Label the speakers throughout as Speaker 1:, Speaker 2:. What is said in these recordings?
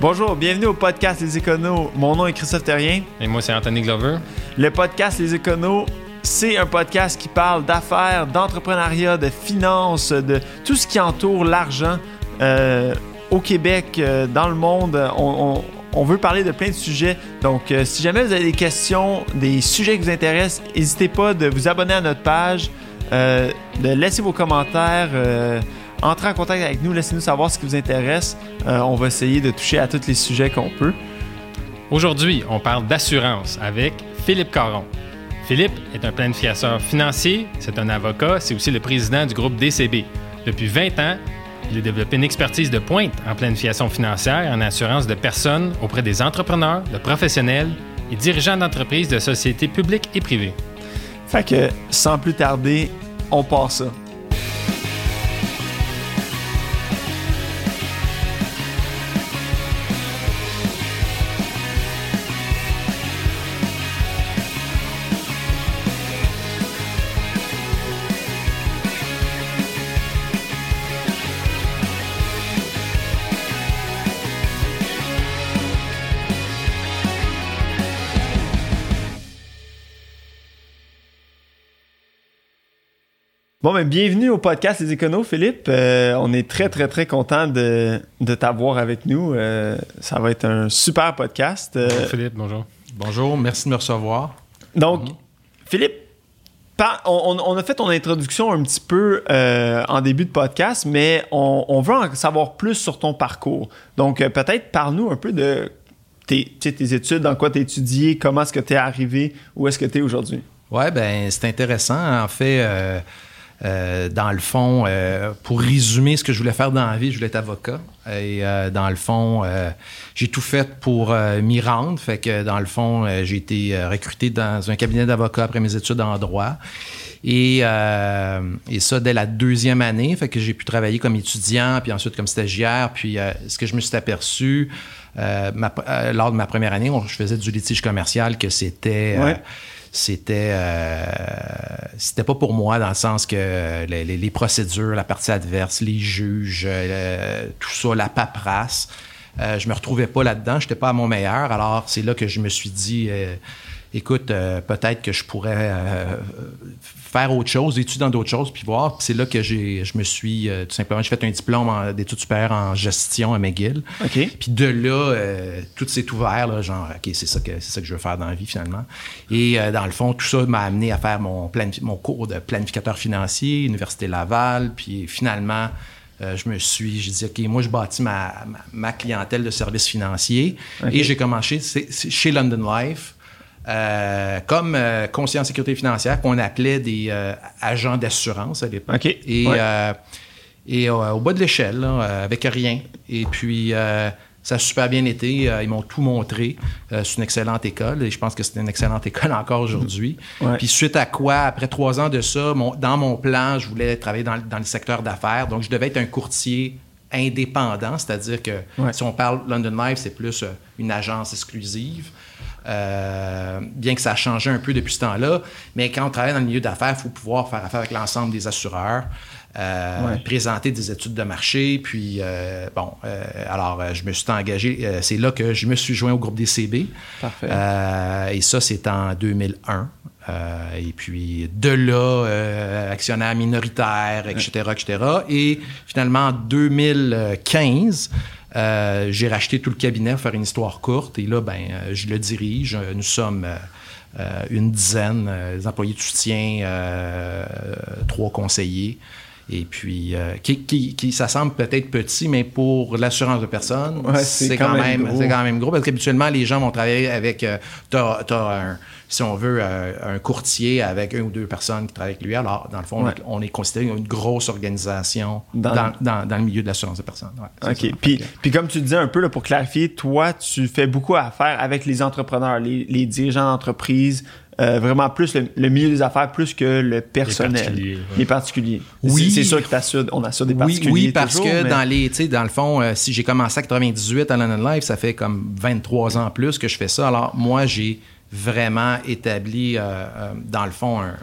Speaker 1: Bonjour, bienvenue au podcast Les Éconos. Mon nom est Christophe Terrien.
Speaker 2: Et moi, c'est Anthony Glover.
Speaker 1: Le podcast Les Éconos, c'est un podcast qui parle d'affaires, d'entrepreneuriat, de finances, de tout ce qui entoure l'argent euh, au Québec, euh, dans le monde. On, on, veut parler de plein de sujets. Donc, euh, si jamais vous avez des questions, des sujets qui vous intéressent, n'hésitez pas de vous abonner à notre page, de laisser vos commentaires entrez en contact avec nous, laissez-nous savoir ce qui vous intéresse. Euh, on va essayer de toucher à tous les sujets qu'on peut.
Speaker 2: Aujourd'hui, on parle d'assurance avec Philippe Caron. Philippe est un planificateur financier, c'est un avocat, c'est aussi le président du groupe DCB. Depuis 20 ans, il a développé une expertise de pointe en planification financière et en assurance de personnes auprès des entrepreneurs, de professionnels et dirigeants d'entreprises de sociétés publiques et privées.
Speaker 1: Fait que, sans plus tarder, on part ça. Bon, ben, bienvenue au podcast Les Éconos, Philippe. Euh, on est très, très, très content de, de t'avoir avec nous. Euh, ça va être un super podcast.
Speaker 2: Euh, bonjour, Philippe, bonjour.
Speaker 3: Bonjour, merci de me recevoir.
Speaker 1: Donc, mhm. Philippe, on, a fait ton introduction un petit peu en début de podcast, mais on, veut en savoir plus sur ton parcours. Donc, peut-être parle-nous un peu de tes, tes études, dans quoi tu as étudié, comment est-ce que tu es arrivé, où est-ce que tu es aujourd'hui?
Speaker 3: Oui, ben c'est intéressant. En fait, euh, dans le fond, euh, pour résumer ce que je voulais faire dans la vie, je voulais être avocat. Et euh, dans le fond, j'ai tout fait pour m'y rendre. Fait que dans le fond, j'ai été recruté dans un cabinet d'avocats après mes études en droit. Et, et, ça dès la deuxième année. Fait que j'ai pu travailler comme étudiant, puis ensuite comme stagiaire. Puis ce que je me suis aperçu lors de ma première année, je faisais du litige commercial, que c'était c'était euh, c'était pas pour moi dans le sens que les, procédures, la partie adverse, les juges, euh, tout ça, la paperasse, euh, je me retrouvais pas là-dedans, j'étais pas à mon meilleur. Alors c'est là que je me suis dit, euh, écoute, peut-être que je pourrais faire autre chose, étudier dans d'autres choses, puis voir. c'est là que j'ai, je me suis, euh, tout simplement, j'ai fait un diplôme d'études supérieures en gestion à McGill.
Speaker 1: OK.
Speaker 3: Puis de là, euh, tout s'est ouvert, là, genre, OK, c'est ça, que, c'est ça que je veux faire dans la vie, finalement. Et euh, dans le fond, tout ça m'a amené à faire mon, mon cours de planificateur financier, Université Laval, puis finalement, je me suis, j'ai dit, OK, moi, je bâtis ma, ma, clientèle de services financiers. Et j'ai commencé chez London Life. Euh, comme euh, conseiller en sécurité financière qu'on appelait des euh, agents d'assurance à l'époque.
Speaker 1: Et,
Speaker 3: et au bas de l'échelle, avec rien. Et puis, ça a super bien été. ils m'ont tout montré. c'est une excellente école et je pense que c'est une excellente école encore aujourd'hui. Puis suite à quoi, après trois ans de ça, dans mon plan, je voulais travailler dans, dans le secteur d'affaires. Donc, je devais être un courtier indépendant, c'est-à-dire que si on parle London Life, c'est plus une agence exclusive. Euh, bien que ça a changé un peu depuis ce temps-là. Mais quand on travaille dans le milieu d'affaires, il faut pouvoir faire affaire avec l'ensemble des assureurs. Euh, présenter des études de marché. Puis, euh, bon, alors, je me suis engagé. c'est là que je me suis joint au groupe DCB.
Speaker 1: Parfait.
Speaker 3: et ça, c'est en 2001. et puis, de là, actionnaire minoritaire, etc., etc. Et finalement, en 2015, euh, j'ai racheté tout le cabinet pour faire une histoire courte et là, ben, euh, je le dirige. Nous sommes euh, une dizaine d'employés de soutien, trois conseillers. Et puis, qui, ça semble peut-être petit, mais pour l'assurance de personnes, c'est quand, même, quand même gros. Parce qu'habituellement, les gens vont travailler avec. as, un si on veut, euh, un courtier avec une ou deux personnes qui travaillent avec lui. Alors, dans le fond, on est considéré une grosse organisation dans, le milieu de l'assurance de personnes.
Speaker 1: OK. Puis, puis comme tu disais un peu, là, pour clarifier, toi, tu fais beaucoup affaire avec les entrepreneurs, les, dirigeants d'entreprise, euh, vraiment plus le, milieu des affaires plus que le personnel. Les particuliers. Oui. C'est sûr qu'on assure des particuliers.
Speaker 3: Oui, parce que dans les, dans le fond, euh, si j'ai commencé à 98 à London Life, ça fait comme 23 ans plus que je fais ça. Alors, moi, j'ai vraiment établi, euh, euh, dans le fond, un,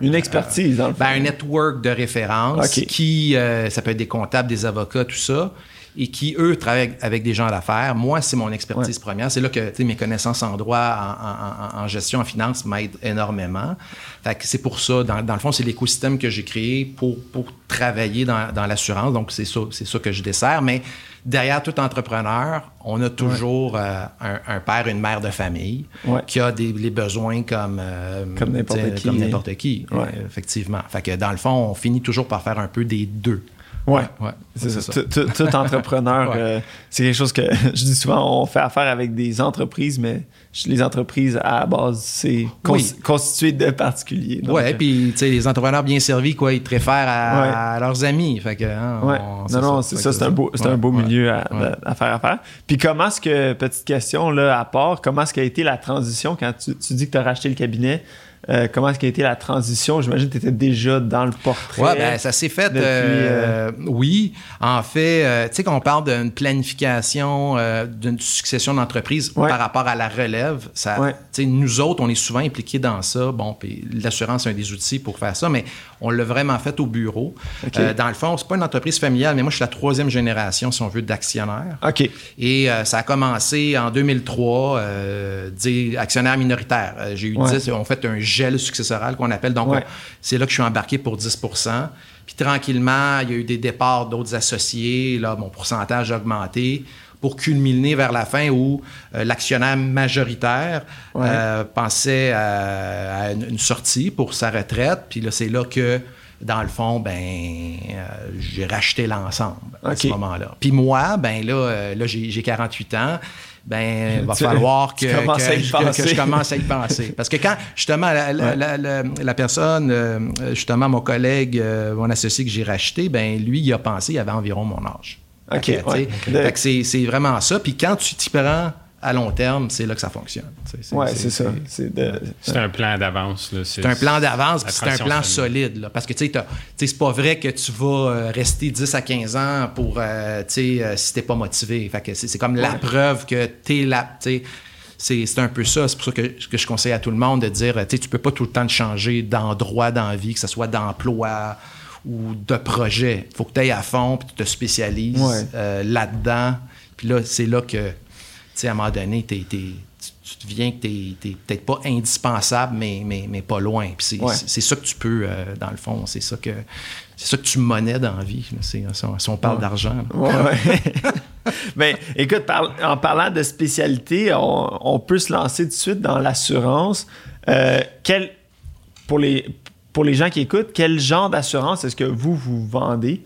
Speaker 1: une expertise, dans le
Speaker 3: ben, un network de référence qui, euh, ça peut être des comptables, des avocats, tout ça. Et qui, eux, travaillent avec des gens d'affaires. Moi, c'est mon expertise première. C'est là que mes connaissances en droit, en, gestion, en finance m'aident énormément. Fait que c'est pour ça, dans, le fond, c'est l'écosystème que j'ai créé pour, pour travailler dans, dans l'assurance. Donc, c'est ça, c'est ça que je dessert. Mais derrière tout entrepreneur, on a toujours euh, un, père, une mère de famille qui a des, les besoins comme, euh,
Speaker 1: comme n'importe qui.
Speaker 3: Comme n'importe qui, effectivement. Fait que dans le fond, on finit toujours par faire un peu des deux.
Speaker 1: Ouais, ouais c'est ça. Tout entrepreneur, euh, c'est quelque chose que je dis souvent, on fait affaire avec des entreprises, mais les entreprises, à la base, c'est constitué de particuliers.
Speaker 3: Oui, ouais, puis les entrepreneurs bien servis, quoi, ils te réfèrent à, leurs amis. Fait que,
Speaker 1: hein, non, non, c'est ça, c'est un beau, un beau milieu à, à, faire affaire. Puis comment est-ce que, petite question là, à part, comment est-ce qu'a été la transition quand tu, tu dis que tu as racheté le cabinet? Euh, comment est-ce qu'a été la transition? J'imagine que tu étais déjà dans le portrait.
Speaker 3: Oui, ben, ça s'est fait. Euh, euh, oui. En fait, tu sais, quand on parle d'une planification, d'une succession d'entreprises par rapport à la relève, ça, nous autres, on est souvent impliqués dans ça. Bon, puis l'assurance est un des outils pour faire ça, mais on l'a vraiment fait au bureau. dans le fond, c'est pas une entreprise familiale, mais moi, je suis la troisième génération, si on veut, d'actionnaires.
Speaker 1: OK.
Speaker 3: Et ça a commencé en 2003, dire actionnaire minoritaire. J'ai eu 10, on fait un gel successoral qu'on appelle. Donc, c'est là que je suis embarqué pour 10% Puis tranquillement, il y a eu des départs d'autres associés. Là, mon pourcentage a augmenté pour culminer vers la fin où euh, l'actionnaire majoritaire euh, pensait à, une, sortie pour sa retraite. Puis là, c'est là que, dans le fond, ben, euh, j'ai racheté l'ensemble à ce moment-là. Puis moi, ben là, là j'ai 48 ans ben il va falloir que, je, commence à y penser. Parce que quand, justement, la, personne, euh, justement, mon collègue, euh, mon associé que j'ai racheté, ben lui, il a pensé, il avait environ mon âge.
Speaker 1: OK.
Speaker 3: c'est vraiment ça. Puis quand tu t'y prends à long terme, c'est là que ça fonctionne.
Speaker 1: Oui, c'est ça.
Speaker 2: C'est un plan d'avance.
Speaker 3: C'est un plan d'avance, c'est un plan solide. Parce que tu sais, c'est pas vrai que tu vas euh, rester 10 à 15 ans pour, euh, tu sais, euh, si t'es pas motivé. Fait que c'est comme la preuve que t'es là, c'est un peu ça. C'est pour ça que, que, je conseille à tout le monde de dire, tu tu peux pas tout le temps changer d'endroit dans la vie, que ce soit d'emploi ou de projet. Il faut que tu ailles à fond, puis tu te spécialises là-dedans. Puis là, c'est là que sais, à un moment donné, tu, tu deviens que tu n'es peut-être pas indispensable, mais, mais, mais pas loin. Puis c'est ça que tu peux, euh, dans le fond, c'est ça que c'est ça que tu monnaies dans la vie. si, on parle d'argent.
Speaker 1: ben, écoute, en parlant de spécialité, on, peut se lancer tout de suite dans l'assurance. Euh, pour, les, pour les gens qui écoutent, quel genre d'assurance est-ce que vous, vous vendez?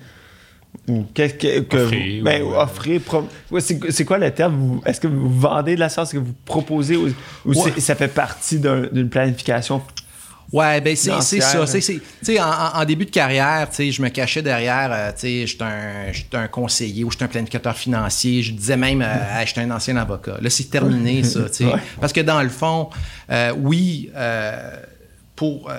Speaker 1: Ou qu'est-ce que, que ben, offrir, c'est, quoi le terme? Est-ce que vous vendez de la sorte, est-ce que vous proposez ou, ça fait partie d'une planification
Speaker 3: Ouais, ben c'est, ça. C'est, en, en, début de carrière, je me cachais derrière, euh, je suis un, un, conseiller ou je suis un planificateur financier. Je disais même, euh, je suis un ancien avocat. Là, c'est terminé, ça. Parce que dans le fond, euh, oui, pour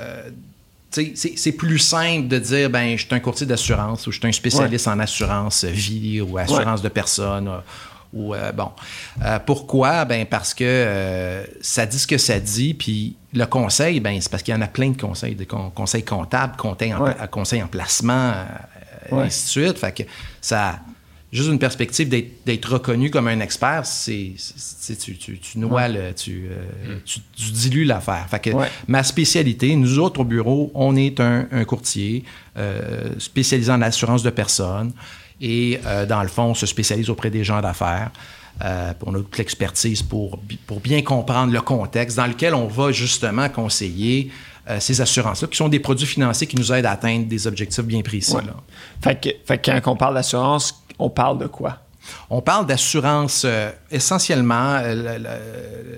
Speaker 3: c'est plus simple de dire ben je suis un courtier d'assurance ou je suis un spécialiste en assurance vie ou assurance de personnes euh, ou euh, bon. Euh, pourquoi? Ben parce que ça dit ce que ça dit puis le conseil ben c'est parce qu'il y en a plein de conseils de conseils comptables conseils en, conseils en placement et ainsi de suite. Fait que ça juste une perspective d'être reconnu comme un expert, c'est tu, tu, tu noies le, tu, euh, mm. tu, dilues l'affaire. Fait que ma spécialité, nous autres au bureau, on est un, courtier euh, spécialisé en assurance de personnes et euh, dans le fond, on se spécialise auprès des gens d'affaires. on a toute l'expertise pour, pour bien comprendre le contexte dans lequel on va justement conseiller ces assurances-là, qui sont des produits financiers qui nous aident à atteindre des objectifs bien précis. Là.
Speaker 1: Fait, que, fait que quand on parle d'assurance, on parle de quoi?
Speaker 3: On parle d'assurance euh, essentiellement. Euh,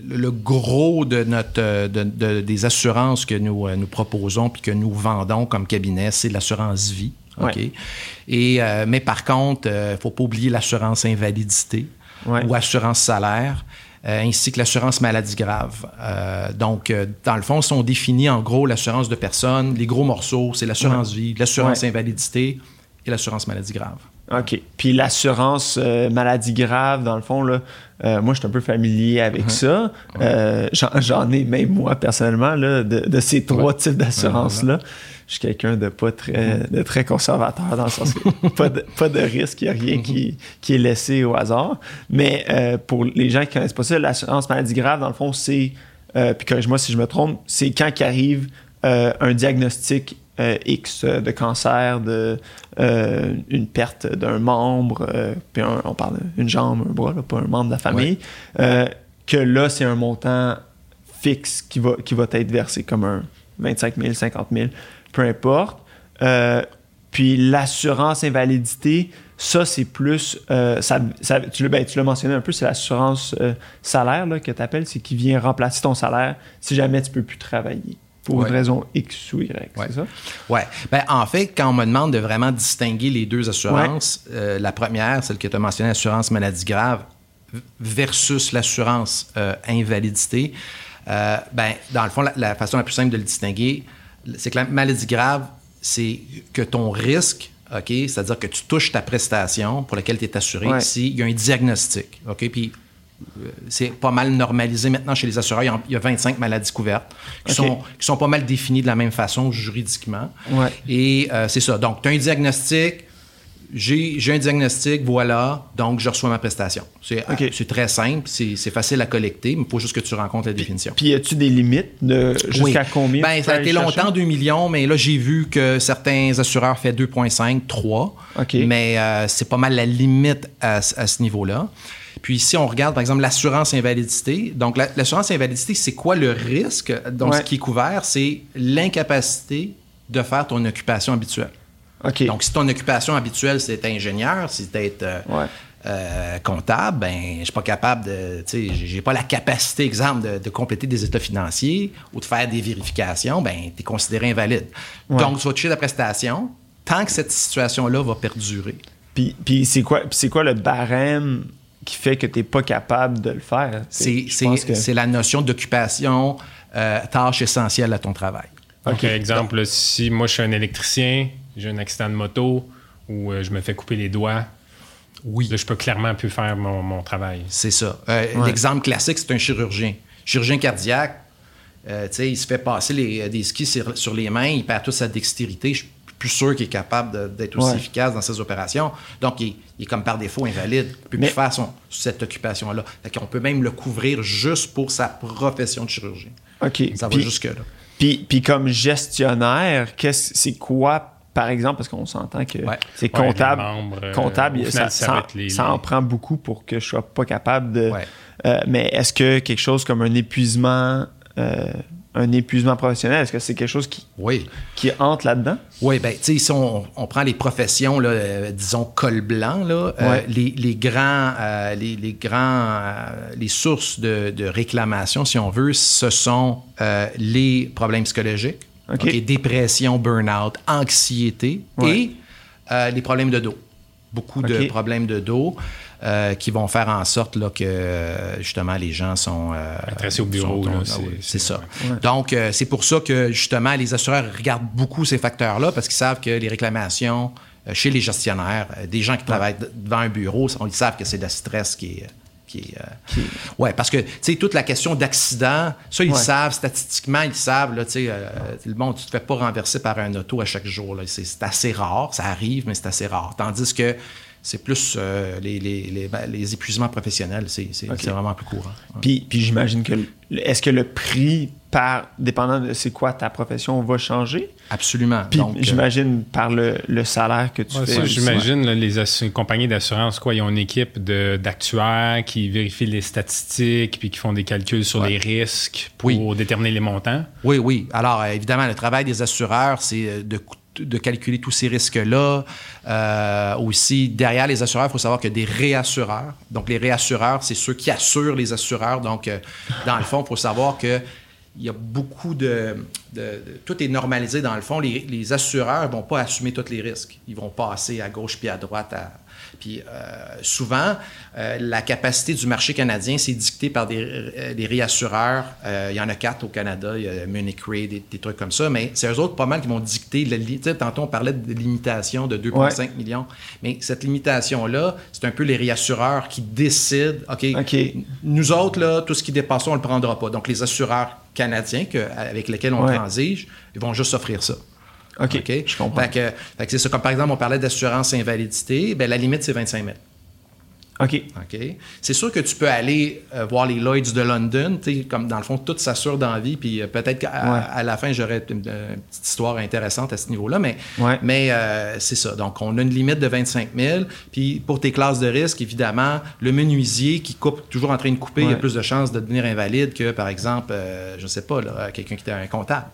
Speaker 3: le, gros de notre, euh, des assurances que nous, nous proposons puis que nous vendons comme cabinet, c'est l'assurance vie. OK? Et, mais par contre, il ne faut pas oublier l'assurance invalidité ou assurance salaire. ainsi que l'assurance maladie grave. donc, dans le fond, si on définit en gros l'assurance de personnes, les gros morceaux, c'est l'assurance vie, l'assurance invalidité et l'assurance maladie grave.
Speaker 1: OK. Puis l'assurance euh, maladie grave, dans le fond, là, euh, moi, je suis un peu familier avec
Speaker 3: Uh-huh.
Speaker 1: ça. Euh, J'en ai, même moi, personnellement, là, de, de ces trois types d'assurance-là. Je suis quelqu'un de pas très, de très conservateur, dans le sens que pas de, pas de risque, il n'y a rien
Speaker 3: Uh-huh.
Speaker 1: qui, qui est laissé au hasard. Mais pour les gens qui connaissent pas ça, l'assurance maladie grave, dans le fond, c'est, puis corrige-moi si je me trompe, c'est quand arrive un diagnostic euh, X euh, de cancer, de euh, une perte d'un membre, euh, puis un- on parle d'une jambe, un bras, là, pas un membre de la famille, que là, c'est un montant fixe qui va, qui va être versé comme un 25 000, 50 000, peu importe. Puis l'assurance invalidité, ça, c'est plus. euh, ça, ça- tu l'as ben, tu l'as mentionné un peu, c'est l'assurance euh, salaire là, que tu appelles, c'est qui vient remplacer ton salaire si jamais tu peux plus travailler pour
Speaker 3: Ouais.
Speaker 1: une raison X ou Y.
Speaker 3: Ouais.
Speaker 1: C'est ça?
Speaker 3: Ouais. Ben, en fait, quand on me demande de vraiment distinguer les deux assurances, euh, la première, celle que tu as mentionnée, l'assurance maladie grave, versus l'assurance euh, invalidité, euh, ben, dans le fond, la, la façon la plus simple de le distinguer, c'est que la maladie grave, c'est que ton risque, OK, c'est-à-dire que tu touches ta prestation pour laquelle tu es assuré s'il y a un diagnostic. OK? Puis c'est pas mal normalisé maintenant chez les assureurs. Il y a, il y a 25 maladies couvertes qui, sont, qui sont pas mal définies de la même façon juridiquement.
Speaker 1: Ouais.
Speaker 3: Et euh, c'est ça. Donc, tu as un diagnostic, j'ai j'ai un diagnostic, voilà, donc je reçois ma prestation. C'est euh, c'est très simple, c'est c'est facile à collecter, mais il faut juste que tu rencontres la définition.
Speaker 1: Puis, y a-tu des limites de jusqu'à
Speaker 3: Oui.
Speaker 1: combien?
Speaker 3: Ben, ça a été
Speaker 1: chercher?
Speaker 3: longtemps 2 millions, mais là, j'ai vu que certains assureurs font 2,5, 3.
Speaker 1: OK.
Speaker 3: Mais euh, c'est pas mal la limite à, à ce niveau-là. Puis si on regarde, par exemple, l'assurance invalidité, donc la- l'assurance invalidité, c'est quoi le risque? Donc,
Speaker 1: Ouais.
Speaker 3: ce qui est couvert, c'est l'incapacité de faire ton occupation habituelle. Donc, si ton occupation habituelle, c'est ingénieur, c'est d'être euh,
Speaker 1: Ouais.
Speaker 3: euh, comptable, ben, je suis pas capable de, tu sais, j'ai- pas la capacité, exemple, de, de compléter des états financiers ou de faire des vérifications, ben, tu es considéré invalide.
Speaker 1: Ouais.
Speaker 3: Donc, tu vas toucher la prestation tant que cette situation-là va perdurer.
Speaker 1: Puis, puis c'est quoi, puis c'est quoi le barème qui fait que tu n'es pas capable de le faire?
Speaker 3: C'est
Speaker 1: que-
Speaker 3: c'est la notion d'occupation, euh, tâche essentielle à ton travail.
Speaker 2: Donc,
Speaker 1: OK.
Speaker 2: exemple, là, si moi je suis un électricien, j'ai un accident de moto ou euh, je me fais couper les doigts,
Speaker 3: Oui.
Speaker 2: là, je peux clairement plus faire mon, mon travail.
Speaker 3: C'est ça. Euh,
Speaker 1: Ouais.
Speaker 3: L'exemple classique, c'est un chirurgien. Chirurgien cardiaque, euh, tu sais, il se fait passer les- des skis sur, sur les mains, il perd toute sa dextérité. Je plus sûr qu'il est capable d'être aussi
Speaker 1: Ouais.
Speaker 3: efficace dans ses opérations. Donc, il, il est comme par défaut invalide. Il ne peut
Speaker 1: Mais-
Speaker 3: plus faire son, cette occupation-là. Fait qu'on peut même le couvrir juste pour sa profession de chirurgien.
Speaker 1: OK.
Speaker 3: Ça va
Speaker 1: Puis-
Speaker 3: jusque-là.
Speaker 1: Puis, puis comme gestionnaire, qu'est-ce, c'est quoi, par exemple, parce qu'on s'entend que
Speaker 3: Ouais.
Speaker 1: c'est
Speaker 2: Ouais,
Speaker 1: comptable.
Speaker 2: membres, euh,
Speaker 1: comptable, ça,
Speaker 2: final, ça les-
Speaker 1: ça en prend beaucoup pour que je sois pas capable de.
Speaker 3: Ouais.
Speaker 1: Euh, mais est-ce que quelque chose comme un épuisement, euh, un épuisement professionnel, est-ce que c'est quelque chose qui,
Speaker 3: Oui.
Speaker 1: qui entre là-dedans?
Speaker 3: Oui, bien, tu sais, si on, on prend les professions, là, euh, disons, col blanc, là, euh, les, les grands, euh, les, les grands, les sources de, de réclamation, si on veut, ce sont les problèmes psychologiques,
Speaker 1: OK.
Speaker 3: OK, dépression, burn-out, anxiété
Speaker 1: Ouais.
Speaker 3: et les problèmes de dos. Beaucoup de problèmes de dos euh, qui vont faire en sorte là, que, justement, les gens sont... euh,
Speaker 2: Intéressés au bureau,
Speaker 3: ah
Speaker 2: c'est-
Speaker 3: oui, c'est ça.
Speaker 1: Ouais.
Speaker 3: Donc, euh, c'est pour ça que, justement, les assureurs regardent beaucoup ces facteurs-là parce qu'ils savent que les réclamations chez les gestionnaires, des gens qui travaillent de- devant un bureau, on- ils savent que c'est le stress qui est. Qui euh, Ouais, parce que, tu sais, toute la question d'accident, ça, ils
Speaker 1: Ouais.
Speaker 3: savent, statistiquement, ils savent, là, tu sais, euh, bon, tu te fais pas renverser par un auto à chaque jour, là. C'est c'est assez rare, ça arrive, mais c'est assez rare. Tandis que c'est plus euh, les, les, les, ben, les épuisements professionnels, c'est c'est-
Speaker 1: OK.
Speaker 3: c'est vraiment plus courant.
Speaker 1: Puis, puis j'imagine que le- est-ce que le prix par dépendant de c'est quoi ta profession va changer?
Speaker 3: Absolument.
Speaker 1: Puis
Speaker 3: Donc, euh,
Speaker 1: j'imagine par le, le salaire que tu
Speaker 2: Ouais,
Speaker 1: fais.
Speaker 2: j'imagine, là, les assu- compagnies d'assurance, quoi, ils ont une équipe de- d'actuaires qui vérifient les statistiques puis qui font des calculs sur
Speaker 3: Ouais.
Speaker 2: les risques pour
Speaker 3: Oui.
Speaker 2: déterminer les montants.
Speaker 3: Oui, oui. Alors, évidemment, le travail des assureurs, c'est euh, de, de calculer tous ces risques-là. Euh, aussi, derrière les assureurs, il faut savoir a des réassureurs. Donc, les réassureurs, c'est ceux qui assurent les assureurs. Donc, euh, dans le fond, il faut savoir que il y a beaucoup de, Tout est normalisé dans le fond. Les, les assureurs ne vont pas assumer tous les risques. Ils vont passer à gauche puis à droite. à- puis souvent, la capacité du marché canadien, c'est dicté par des, des réassureurs. il y en a quatre au Canada, il y a Munich Re, des, des, trucs comme ça, mais c'est eux autres pas mal qui vont dicter. Le, tantôt, on parlait de limitation de 2,5 millions, mais cette limitation-là, c'est un peu les réassureurs qui décident, OK, nous autres, là, tout ce qui dépasse, on ne le prendra pas. Donc, les assureurs canadiens que, avec lesquels on transige, ils vont juste offrir ça.
Speaker 1: OK, je comprends.
Speaker 3: Fait que, c'est ça. Comme par exemple, on parlait d'assurance invalidité, ben, la limite, c'est 25 000.
Speaker 1: OK.
Speaker 3: OK. C'est sûr que tu peux aller euh, voir les Lloyds de London, comme dans le fond, tout s'assure dans la vie, puis euh, peut-être qu'à à la fin, j'aurais une, petite histoire intéressante à ce niveau-là, mais, mais euh, c'est ça. Donc, on a une limite de 25 000, puis pour tes classes de risque, évidemment, le menuisier qui coupe, toujours en train de couper, il a plus de chances de devenir invalide que, par exemple, je ne sais pas, quelqu'un qui était un comptable.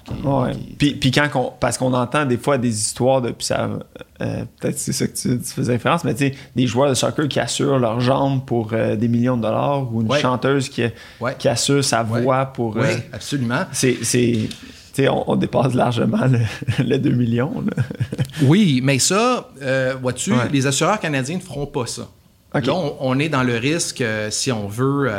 Speaker 1: Puis, puis, quand parce qu'on entend des fois des histoires de, puis ça, peut-être c'est ça que tu, tu faisais référence, mais tu sais, des joueurs de soccer qui assurent leur jambe pour euh, des millions de dollars ou une chanteuse qui, qui, assure sa voix pour.
Speaker 3: Oui, euh, absolument.
Speaker 1: C'est. On, on, dépasse largement le, 2 millions.
Speaker 3: oui, mais ça, euh, vois-tu, les assureurs canadiens ne feront pas ça. Là, on, est dans le risque, si on veut,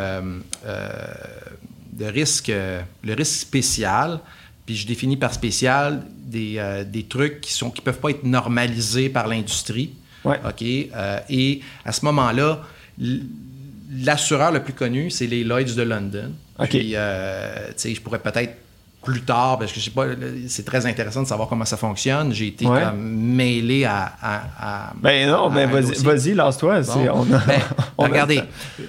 Speaker 3: de risque, le risque spécial. Puis je définis par spécial des, des trucs qui ne qui peuvent pas être normalisés par l'industrie. OK? et à ce moment-là, L'assureur le plus connu, c'est les Lloyds de London. Puis, euh, je pourrais peut-être plus tard, parce que je sais pas, c'est très intéressant de savoir comment ça fonctionne. J'ai été mêlé à,
Speaker 1: Ben non, ben vas-y, lance-toi.
Speaker 3: Ben, regardez,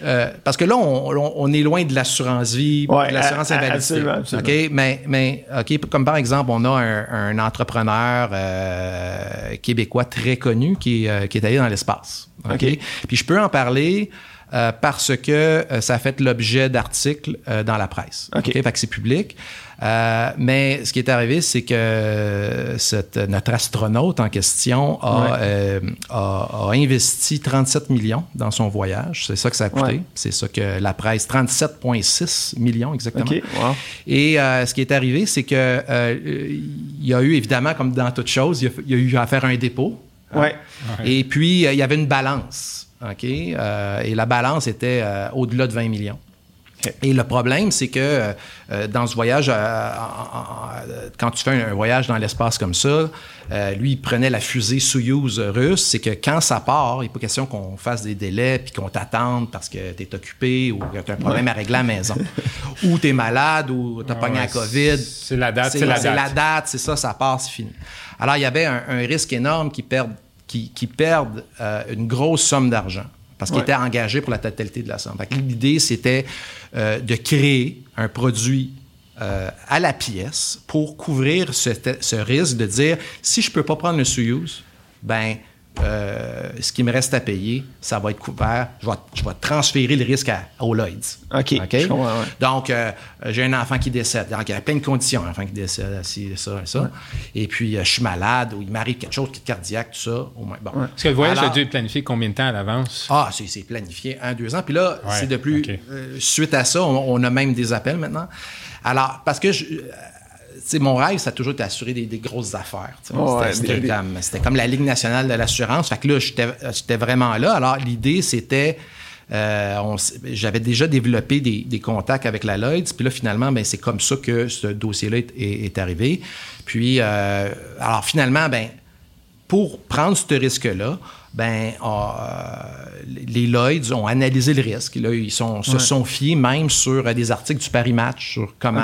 Speaker 3: euh, parce que là, on, est loin de l'assurance vie, de l'assurance invalidité. OK, mais, mais OK, comme par exemple, on a un, entrepreneur euh, québécois très connu qui, qui est allé dans l'espace. OK. Puis je peux en parler euh, parce que euh, ça a fait l'objet d'articles euh, dans la presse. OK. Fait que c'est public. mais ce qui est arrivé, c'est que cette, notre astronaute en question a, a, investi 37 millions dans son voyage. C'est ça que ça a coûté. C'est ça que la presse, 37,6 millions exactement.
Speaker 1: OK. Wow.
Speaker 3: Et ce qui est arrivé, c'est que il y a eu évidemment, comme dans toute chose, il y a, eu à faire un dépôt.
Speaker 1: Ouais.
Speaker 3: Et puis, il y avait une balance. OK? Euh, et la balance était euh, au-delà de 20 millions. Et le problème, c'est que euh, dans ce voyage, quand tu fais un, voyage dans l'espace comme ça, lui, il prenait la fusée Soyuz russe. C'est que quand ça part, il n'est pas question qu'on fasse des délais puis qu'on t'attende parce que tu es occupé ou que tu as un problème à régler à la maison. ou tu es malade ou tu as pogné la COVID.
Speaker 2: C'est la date,
Speaker 3: c'est la, la, date. C'est ça, ça part, c'est fini. Alors, il y avait un, un risque énorme qui perdent qui, perdent euh, une grosse somme d'argent parce qu'ils étaient engagés pour la totalité de la somme. L'idée, c'était euh, de créer un produit euh, à la pièce pour couvrir ce, ce, risque de dire si je ne peux pas prendre le Soyuz, ben euh, ce qui me reste à payer, ça va être couvert. Je vais, transférer le risque à, aux Lloyds.
Speaker 1: OK.
Speaker 3: Donc, euh, j'ai un enfant qui décède. Donc, il y a plein de conditions. Un enfant qui décède, ci, ça, ça. Et puis, euh, je suis malade ou il m'arrive quelque chose qui est cardiaque, tout ça. Au moins, bon.
Speaker 2: Est-ce que le voyage a dû être planifié combien de temps à l'avance?
Speaker 3: Ah, c'est planifié un, deux ans. Puis là, c'est de plus. suite à ça, on, on, a même des appels maintenant. Alors, parce que je, mon rêve, ça a toujours été d'assurer des, grosses affaires. c'était, comme, la Ligue nationale de l'assurance. Fait que là, j'étais, vraiment là. Alors, l'idée, c'était. Euh, j'avais déjà développé des, contacts avec la Lloyds, puis là, finalement, ben, c'est comme ça que ce dossier-là est, arrivé. Puis, euh, alors, finalement, ben, pour prendre ce risque-là, ben, ah, les Lloyds ont analysé le risque. Là, ils sont, se sont fiés même sur euh, des articles du Paris Match sur comment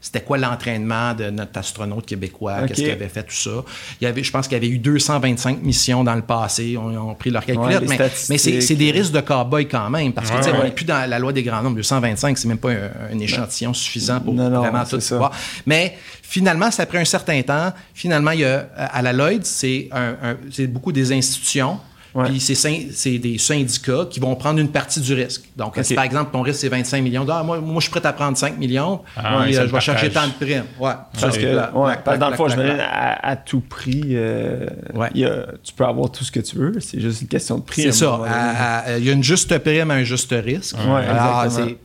Speaker 3: c'était quoi l'entraînement de notre astronaute québécois, qu'est-ce qu'il avait fait, tout ça. Il y avait, je pense qu'il y avait eu 225 missions dans le passé. On, ont pris leur calcul. mais, c'est des risques de cow-boy quand même, parce que on n'est plus dans la loi des grands nombres. 225, c'est même pas un, échantillon suffisant pour vraiment tout savoir. Mais finalement, c'est après un certain temps. Finalement, il y a, à la Lloyd, c'est beaucoup des institutions puis c'est des syndicats qui vont prendre une partie du risque. Donc, si par exemple ton risque c'est 25 millions, ah, moi, moi je suis prêt à prendre 5 millions, ah, puis, euh, je vais chercher tant de primes. Ouais.
Speaker 1: Parce que, ouais, dans le fond, je me à, à, tout prix, euh, y a, tu peux avoir tout ce que tu veux. C'est juste une question de prix.
Speaker 3: C'est ça. Il y a une juste prime, un juste risque.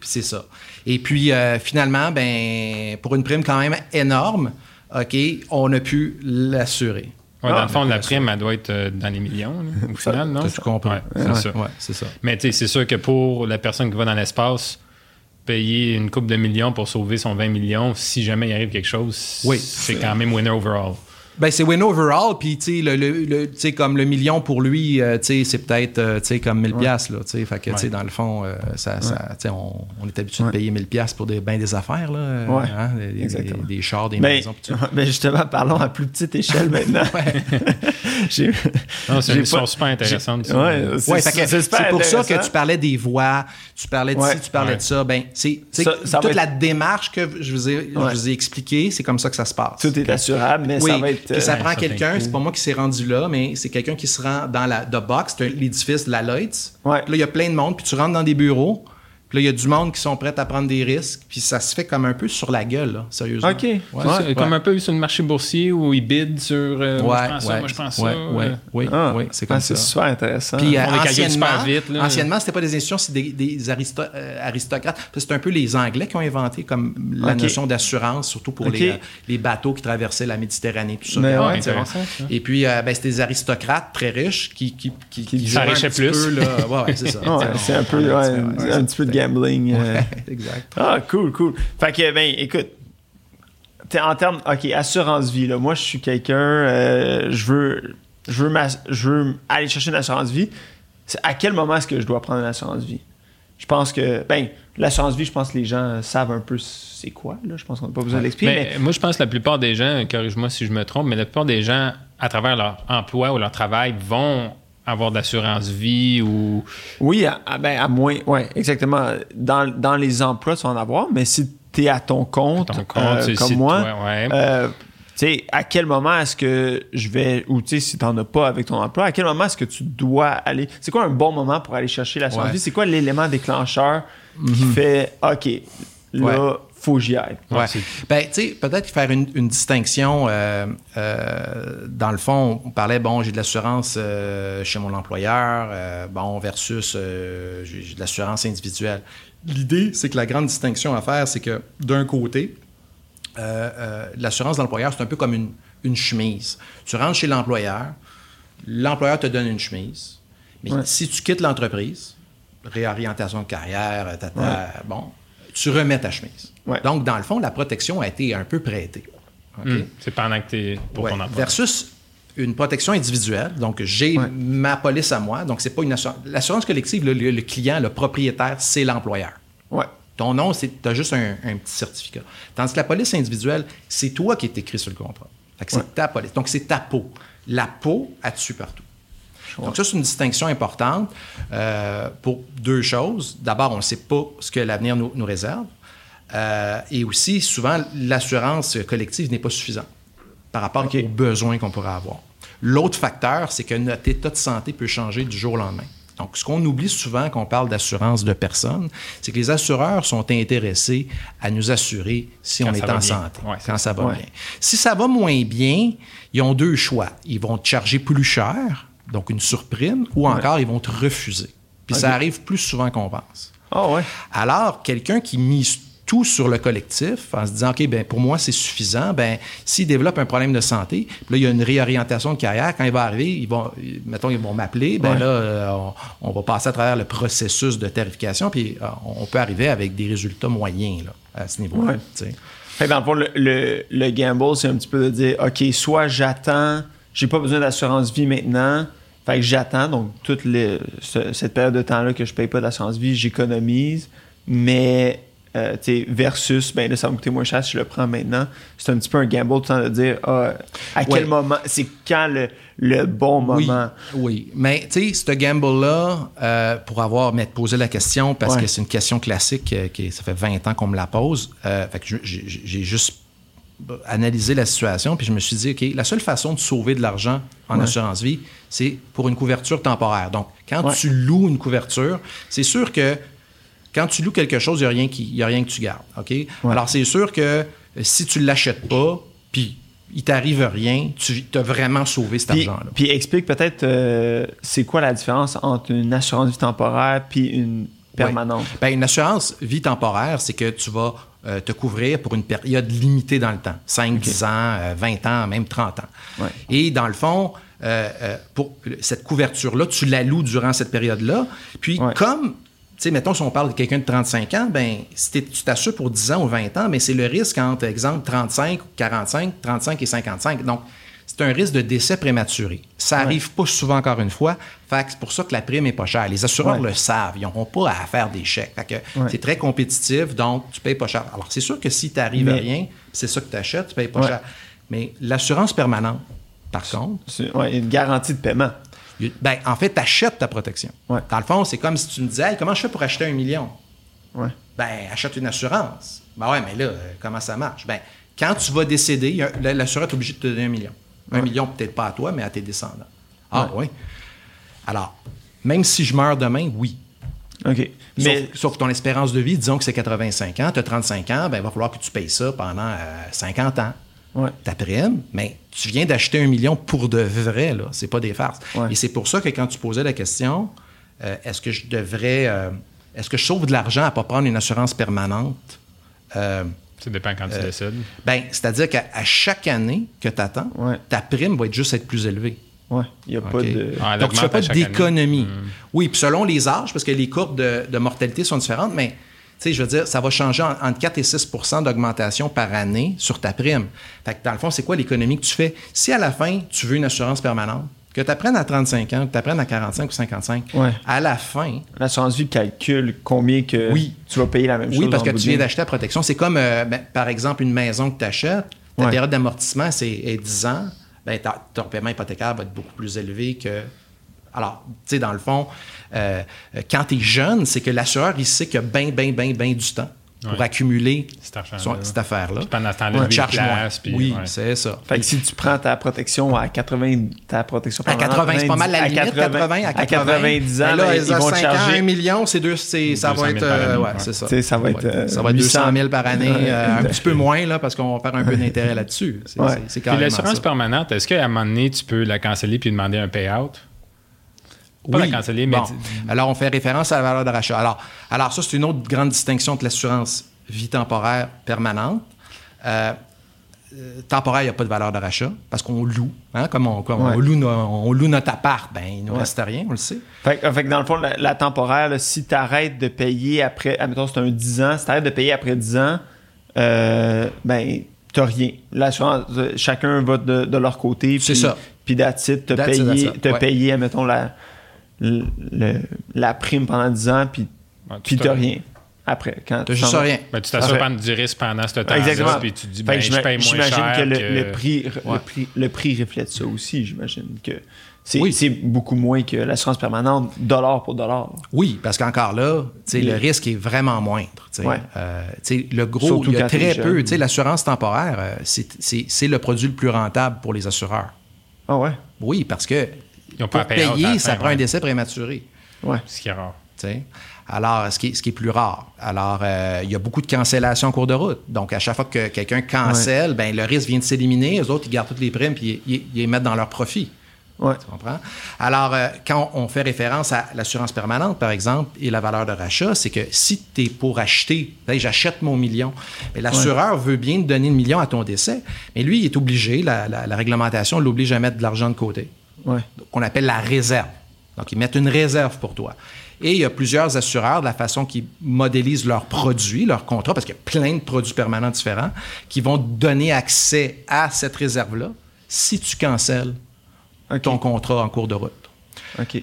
Speaker 3: C'est ça. Et puis, euh, finalement, ben, pour une prime quand même énorme, OK, on a pu l'assurer.
Speaker 2: Ouais, dans
Speaker 1: Ah,
Speaker 2: le fond, la prime, elle doit être euh, dans les millions, là, au final, non?
Speaker 3: Compris.
Speaker 2: Ouais, c'est
Speaker 3: Ouais,
Speaker 2: ça.
Speaker 3: ouais, ça.
Speaker 2: Mais tu sais, c'est sûr que pour la personne qui va dans l'espace, payer une coupe de millions pour sauver son 20 millions, si jamais il arrive quelque chose,
Speaker 3: Oui.
Speaker 2: c'est quand même winner overall.
Speaker 3: Ben, c'est win overall, puis tu sais, le, le, le- comme le million pour lui, euh, tu sais, c'est peut-être euh, tu sais, comme 1000 piastres, là, tu sais. Fait que, tu sais, dans le fond, euh, ça, ça, tu sais, on, on est habitué
Speaker 1: Ouais.
Speaker 3: de payer 1000 piastres pour des, ben des affaires, là. euh,
Speaker 1: Ouais.
Speaker 3: hein, des, des- des chars, des
Speaker 1: Mais,
Speaker 3: maisons, pis tout ça.
Speaker 1: mais justement, parlons à plus petite échelle maintenant. J'ai-
Speaker 2: Non, c'est une
Speaker 1: pas-
Speaker 2: super intéressante.
Speaker 1: Ouais, c'est
Speaker 3: Ouais,
Speaker 1: c'est
Speaker 3: c'est pour ça que tu parlais des voix, tu parlais de
Speaker 1: Ouais.
Speaker 3: ci, tu parlais
Speaker 2: Ouais.
Speaker 3: de ça. Ben, c'est toute
Speaker 1: être-
Speaker 3: la démarche que je vous ai, je vous ai expliqué, c'est comme ça que ça se passe.
Speaker 1: Tout est assurable, mais
Speaker 3: Oui,
Speaker 1: ça va être.
Speaker 3: puis ça
Speaker 1: euh,
Speaker 3: prend quelqu'un, c'est pas moi qui s'est rendu là, mais c'est quelqu'un qui se rend dans la the box, l'édifice de la Lloyds.
Speaker 1: Ouais.
Speaker 3: Puis là, il y a plein de monde, puis tu rentres dans des bureaux, puis là, il y a du monde qui sont prêts à prendre des risques, puis ça se fait comme un peu sur la gueule, là, sérieusement.
Speaker 1: OK.
Speaker 3: Ouais.
Speaker 2: C'est ça,
Speaker 3: Ouais.
Speaker 2: Comme un peu sur le marché boursier où ils bident sur euh, moi,
Speaker 3: Ouais,
Speaker 2: je prends ça,
Speaker 3: ouais,
Speaker 2: moi je prends ça.
Speaker 3: ouais,
Speaker 2: euh.
Speaker 3: oui,
Speaker 1: Ah,
Speaker 3: oui, c'est
Speaker 1: ah,
Speaker 3: comme
Speaker 1: c'est
Speaker 3: ça.
Speaker 1: super intéressant.
Speaker 3: Puis euh, anciennement,
Speaker 2: super vite, là.
Speaker 3: anciennement, c'était pas des institutions, c'est des, des aristo- euh, aristocrates. C'est un peu les Anglais qui ont inventé comme la notion d'assurance, surtout pour les, euh, les bateaux qui traversaient la Méditerranée, tout ça.
Speaker 1: Mais
Speaker 3: Puis,
Speaker 1: ouais,
Speaker 3: euh,
Speaker 2: intéressant, ça.
Speaker 3: Et puis, euh, ben, c'était des aristocrates très riches qui, qui, qui, qui jouaient
Speaker 2: s'enrichaient
Speaker 3: un petit
Speaker 2: plus.
Speaker 3: peu, là. Ouais, ouais, c'est ça.
Speaker 1: C'est un peu, un
Speaker 3: c'est
Speaker 1: petit peu de. Gambling. euh.
Speaker 3: Ouais, exact.
Speaker 1: Ah, cool, cool. Fait que, ben, écoute, en termes, OK, assurance vie, là. Moi, je suis quelqu'un, euh, je veux, je veux, je veux aller chercher une assurance vie. À quel moment est-ce que je dois prendre une assurance vie? Je pense que, ben, l'assurance vie, je pense que les gens savent un peu c'est quoi, là. Je pense qu'on n'a pas besoin d'expliquer,
Speaker 2: Mais
Speaker 1: mais,
Speaker 2: moi, je pense que la plupart des gens, corrige-moi si je me trompe, mais la plupart des gens, à travers leur emploi ou leur travail, vont avoir d'assurance vie ou.
Speaker 1: oui, à, à- ben, à moins, ouais, exactement. Dans, dans les emplois, tu vas en avoir, mais si t'es à ton compte,
Speaker 2: Ton compte,
Speaker 1: euh, comme moi,
Speaker 2: toi, ouais.
Speaker 1: Euh, tu sais, à quel moment est-ce que je vais, ou tu sais, si t'en as pas avec ton emploi, à quel moment est-ce que tu dois aller, c'est quoi un bon moment pour aller chercher l'assurance
Speaker 3: Ouais.
Speaker 1: vie? C'est quoi l'élément déclencheur qui fait, OK, là,
Speaker 3: Ouais.
Speaker 1: Faut que j'y aille?
Speaker 3: Ouais. Ben, tu sais, peut-être faire une, une distinction. euh, euh, dans le fond, on parlait, bon, j'ai de l'assurance euh, chez mon employeur, bon, versus j'ai de l'assurance individuelle. L'idée, c'est que la grande distinction à faire, c'est que d'un côté, l'assurance de l'employeur, c'est un peu comme une, une chemise. Tu rentres chez l'employeur, l'employeur te donne une chemise, mais
Speaker 1: Ouais.
Speaker 3: si tu quittes l'entreprise, réorientation de carrière, tata, bon, tu remets ta chemise.
Speaker 1: Ouais.
Speaker 3: Donc, dans le fond, la protection a été un peu prêtée.
Speaker 2: Hmm, C'est pendant que tu es pour
Speaker 3: Ouais.
Speaker 2: ton emploi.
Speaker 3: Versus une protection individuelle. Donc, j'ai
Speaker 1: Ouais.
Speaker 3: ma police à moi. Donc, c'est pas une assurance. L'assurance collective, le, le- le client, le propriétaire, c'est l'employeur.
Speaker 1: Ouais.
Speaker 3: Ton nom, c'est tu as juste un, un petit certificat. Tandis que la police individuelle, c'est toi qui est écrit sur le contrat. Fait que c'est
Speaker 1: Ouais.
Speaker 3: ta police. Donc, c'est ta peau. La peau, elle tue partout. Donc, ça, c'est une distinction importante euh, pour deux choses. D'abord, on ne sait pas ce que l'avenir nous, nous réserve. Euh, et aussi, souvent, l'assurance collective n'est pas suffisante par rapport aux besoins qu'on pourrait avoir. L'autre facteur, c'est que notre état de santé peut changer du jour au lendemain. Donc, ce qu'on oublie souvent quand on parle d'assurance de personnes, c'est que les assureurs sont intéressés à nous assurer si
Speaker 2: Quand
Speaker 3: on est en
Speaker 2: bien.
Speaker 3: santé,
Speaker 2: Ouais,
Speaker 3: quand ça va
Speaker 1: Ouais.
Speaker 3: bien. Si ça va moins bien, ils ont deux choix. Ils vont te charger plus cher, donc une surprime, ou encore ils vont te refuser. Puis ça arrive plus souvent qu'on pense.
Speaker 1: Ouais.
Speaker 3: Alors, quelqu'un qui mise tout sur le collectif en se disant, OK, ben, pour moi, c'est suffisant, ben, s'il développe un problème de santé, là, il y a une réorientation de carrière, quand il va arriver, ils vont, mettons, ils vont m'appeler, ben
Speaker 1: Ouais.
Speaker 3: là, euh, on, on va passer à travers le processus de tarification, puis euh, on peut arriver avec des résultats moyens là, à ce niveau-là.
Speaker 1: Ouais. dans le fond, le, le, le gamble, c'est un petit peu de dire, OK, soit j'attends, j'ai pas besoin d'assurance vie maintenant, fait que j'attends, donc toute les- ce- cette période de temps-là que je paye pas d'assurance vie, j'économise, mais euh, versus, ben là, ça va me coûter moins cher si je le prends maintenant. C'est un petit peu un gamble tout le temps de dire, ah, à quel
Speaker 3: Ouais.
Speaker 1: moment, c'est quand le, le bon moment?
Speaker 3: oui. Mais tu sais, ce gamble-là, euh, pour avoir m'être posé la question, parce
Speaker 1: Ouais.
Speaker 3: que c'est une question classique, euh, qui, ça fait 20 ans qu'on me la pose, fait que j'ai juste analysé la situation, puis je me suis dit, OK, la seule façon de sauver de l'argent en
Speaker 1: Ouais.
Speaker 3: assurance vie, c'est pour une couverture temporaire. Donc, quand tu loues une couverture, c'est sûr que quand tu loues quelque chose, il n'y a, rien qui- il y a rien que tu gardes. OK? Alors, c'est sûr que euh, si tu ne l'achètes pas, puis il t'arrive rien, tu as vraiment sauvé cet argent-là.
Speaker 1: puis explique peut-être, euh, c'est quoi la différence entre une assurance vie temporaire puis une permanente?
Speaker 3: Ben, une assurance vie temporaire, c'est que tu vas euh, te couvrir pour une période limitée dans le temps. 5, 10 ans, euh, 20 ans, même 30 ans.
Speaker 1: Ouais.
Speaker 3: Et dans le fond, pour cette couverture-là, tu la loues durant cette période-là. Puis
Speaker 1: Ouais.
Speaker 3: comme, sais, mettons, si on parle de quelqu'un de 35 ans, ben, si tu t'assures pour 10 ans ou 20 ans, mais c'est le risque entre, exemple, 35, 45, 35 et 55. Donc, c'est un risque de décès prématuré. Ça arrive pas souvent, encore une fois. Fait que c'est pour ça que la prime est pas chère. Les assureurs
Speaker 1: Ouais.
Speaker 3: le savent. Ils n'auront pas à faire des chèques. Fait que
Speaker 1: Ouais.
Speaker 3: c'est très compétitif, donc tu payes pas cher. Alors, c'est sûr que si tu arrives à rien, c'est ça que tu achètes, tu payes pas
Speaker 1: Ouais.
Speaker 3: cher. Mais l'assurance permanente, par contre,
Speaker 1: C'est ouais, une garantie de paiement.
Speaker 3: Ben, en fait, tu achètes ta protection.
Speaker 1: Ouais.
Speaker 3: Dans le fond, c'est comme si tu me disais Hey, comment je fais pour acheter un million?
Speaker 1: Ouais.
Speaker 3: Ben, achète une assurance. Ben ouais, mais là, euh, comment ça marche? Ben, quand tu vas décéder, l'assureur est obligé de te donner un million. Un
Speaker 1: Ouais.
Speaker 3: million, peut-être pas à toi, mais à tes descendants. Ah oui. Alors, même si je meurs demain, oui.
Speaker 1: OK. Mais,
Speaker 3: Sauf, ton espérance de vie, disons que c'est 85 ans, tu as 35 ans, ben, il va falloir que tu payes ça pendant euh, 50 ans.
Speaker 1: Ouais.
Speaker 3: Ta prime, mais tu viens d'acheter un million pour de vrai, là. C'est pas des farces.
Speaker 1: Ouais.
Speaker 3: Et c'est pour ça que quand tu posais la question, euh, est-ce que je devrais. euh, est-ce que je sauve de l'argent à pas prendre une assurance permanente? Euh,
Speaker 2: Ça dépend quand tu décides.
Speaker 3: ben, c'est-à-dire qu'à à chaque année que tu attends,
Speaker 1: Ouais.
Speaker 3: ta prime va être juste être plus élevée.
Speaker 1: ouais, il n'y a pas de.
Speaker 2: Ah,
Speaker 3: Donc, tu ne fais pas d'économie.
Speaker 1: Hmm.
Speaker 3: Oui, puis selon les âges, parce que les courbes de, de mortalité sont différentes, mais sais, je veux dire, ça va changer en- entre 4 et 6% d'augmentation par année sur ta prime. Fait que dans le fond, c'est quoi l'économie que tu fais? Si à la fin, tu veux une assurance permanente, que tu apprennes à 35 ans, que tu apprennes à 45 ou 55,
Speaker 1: Ouais.
Speaker 3: à la fin,
Speaker 1: L'assurance vie calcule combien que
Speaker 3: Oui.
Speaker 1: tu vas payer la même chose.
Speaker 3: oui, parce que tu viens d'acheter la protection. C'est comme, euh, ben, par exemple, une maison que tu achètes, ta
Speaker 1: Ouais.
Speaker 3: période d'amortissement, c'est est 10 ans, ben, ton paiement hypothécaire va être beaucoup plus élevé que. Alors, tu sais, dans le fond, euh, euh, quand tu es jeune, c'est que l'assureur, il sait qu'il y a bien, bien, bien, bien du temps pour
Speaker 2: Ouais.
Speaker 3: accumuler son- cette affaire-là.
Speaker 2: Puis pendant ce temps-là,
Speaker 3: il charge moins.
Speaker 2: puis-
Speaker 3: oui,
Speaker 2: ouais.
Speaker 3: c'est ça.
Speaker 1: Fait que si tu prends ta protection à 80, ta protection
Speaker 3: À 80, c'est pas mal la
Speaker 1: à
Speaker 3: limite, 80, à 80.
Speaker 1: 90 ans,
Speaker 3: Mais là,
Speaker 1: ben,
Speaker 3: ils,
Speaker 1: ils vont te
Speaker 3: 5 ans,
Speaker 1: charger.
Speaker 3: 1 million, c'est deux, c'est, ça
Speaker 2: 200
Speaker 3: va
Speaker 2: 000
Speaker 3: être, euh,
Speaker 2: année,
Speaker 3: ouais,
Speaker 2: ouais.
Speaker 3: c'est ça.
Speaker 1: Ça va être, euh,
Speaker 3: ça va être
Speaker 1: 800
Speaker 3: 200 000 par année, euh, un
Speaker 1: Ouais.
Speaker 3: petit peu moins, là, parce qu'on perd un peu d'intérêt là-dessus. C'est,
Speaker 1: Ouais.
Speaker 3: c'est, c'est
Speaker 2: Puis
Speaker 3: carrément
Speaker 2: l'assurance
Speaker 3: ça.
Speaker 2: permanente, est-ce qu'à un moment donné, tu peux la canceller puis demander un payout? Pas
Speaker 3: Oui.
Speaker 2: la canceller, mais
Speaker 3: Bon.
Speaker 2: tu-
Speaker 3: Alors, on fait référence à la valeur de rachat. Alors, alors ça, c'est une autre grande distinction entre l'assurance vie temporaire permanente. Euh, euh, temporaire, il n'y a pas de valeur de rachat parce qu'on loue. Hein, comme on, comme
Speaker 1: Ouais.
Speaker 3: on, loue, no- on loue notre appart, ben, il ne nous
Speaker 1: Ouais.
Speaker 3: reste rien, on le sait.
Speaker 1: Fait, que- fait que dans le fond, la, la temporaire, là, si tu arrêtes de payer après, admettons, c'est un 10 ans, si tu arrêtes de payer après 10 ans, euh, ben, t'as rien. L'assurance, chacun va de, de leur côté.
Speaker 3: C'est
Speaker 1: puis-
Speaker 3: ça.
Speaker 1: Puis it. t'as
Speaker 3: Ouais.
Speaker 1: payé, admettons, la, le- le- la prime pendant 10 ans, puis,
Speaker 2: Ouais,
Speaker 1: puis
Speaker 2: t'as-
Speaker 1: t'as rien après. Quand
Speaker 3: Tu
Speaker 1: tu
Speaker 3: juste rien.
Speaker 2: Ben, tu t'assures prendre du risque pendant ce temps
Speaker 1: Exactement.
Speaker 2: puis tu te dis, ben,
Speaker 1: que
Speaker 2: je paye moins
Speaker 1: J'imagine
Speaker 2: cher
Speaker 1: que le,
Speaker 2: que-
Speaker 1: le prix,
Speaker 3: Ouais.
Speaker 1: le, prix, le prix reflète ça aussi, j'imagine. que C'est
Speaker 3: Oui.
Speaker 1: c'est beaucoup moins que l'assurance permanente, dollar pour dollar.
Speaker 3: Oui, parce qu'encore là, tu sais,
Speaker 1: Oui.
Speaker 3: le risque est vraiment moindre. tu sais.
Speaker 1: Ouais.
Speaker 3: Euh, tu sais, le gros,
Speaker 1: Surtout
Speaker 3: il y a très peu. tu sais, L'assurance temporaire, euh, c'est- c'est c'est le produit le plus rentable pour les assureurs.
Speaker 1: Ah ouais?
Speaker 3: Oui, parce que
Speaker 2: Ils ont pas
Speaker 3: pour
Speaker 2: à payer
Speaker 3: ça
Speaker 2: fin,
Speaker 3: prend un décès prématuré.
Speaker 1: Ouais.
Speaker 2: Ce qui est rare.
Speaker 3: tu sais. Alors, ce qui, est, ce qui est plus rare. Alors, euh, il y a beaucoup de cancellations en cours de route. Donc, à chaque fois que quelqu'un cancelle, ben, le risque vient de s'éliminer. Les autres, ils gardent toutes les primes puis ils, ils- ils les mettent dans leur profit.
Speaker 1: Ouais.
Speaker 3: Tu comprends? Alors, euh, quand on fait référence à l'assurance permanente, par exemple, et la valeur de rachat, c'est que si tu es pour acheter, hey, j'achète mon million, mais l'assureur veut bien te donner le million à ton décès, mais lui, il est obligé, la, la- la réglementation l'oblige à mettre de l'argent de côté
Speaker 1: Ouais.
Speaker 3: qu'on appelle la réserve. Donc, ils mettent une réserve pour toi. Et il y a plusieurs assureurs, de la façon qu'ils modélisent leurs produits, leurs contrats, parce qu'il y a plein de produits permanents différents, qui vont te donner accès à cette réserve-là si tu cancelles ton contrat en cours de route.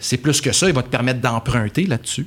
Speaker 3: C'est plus que ça, il va te permettre d'emprunter là-dessus.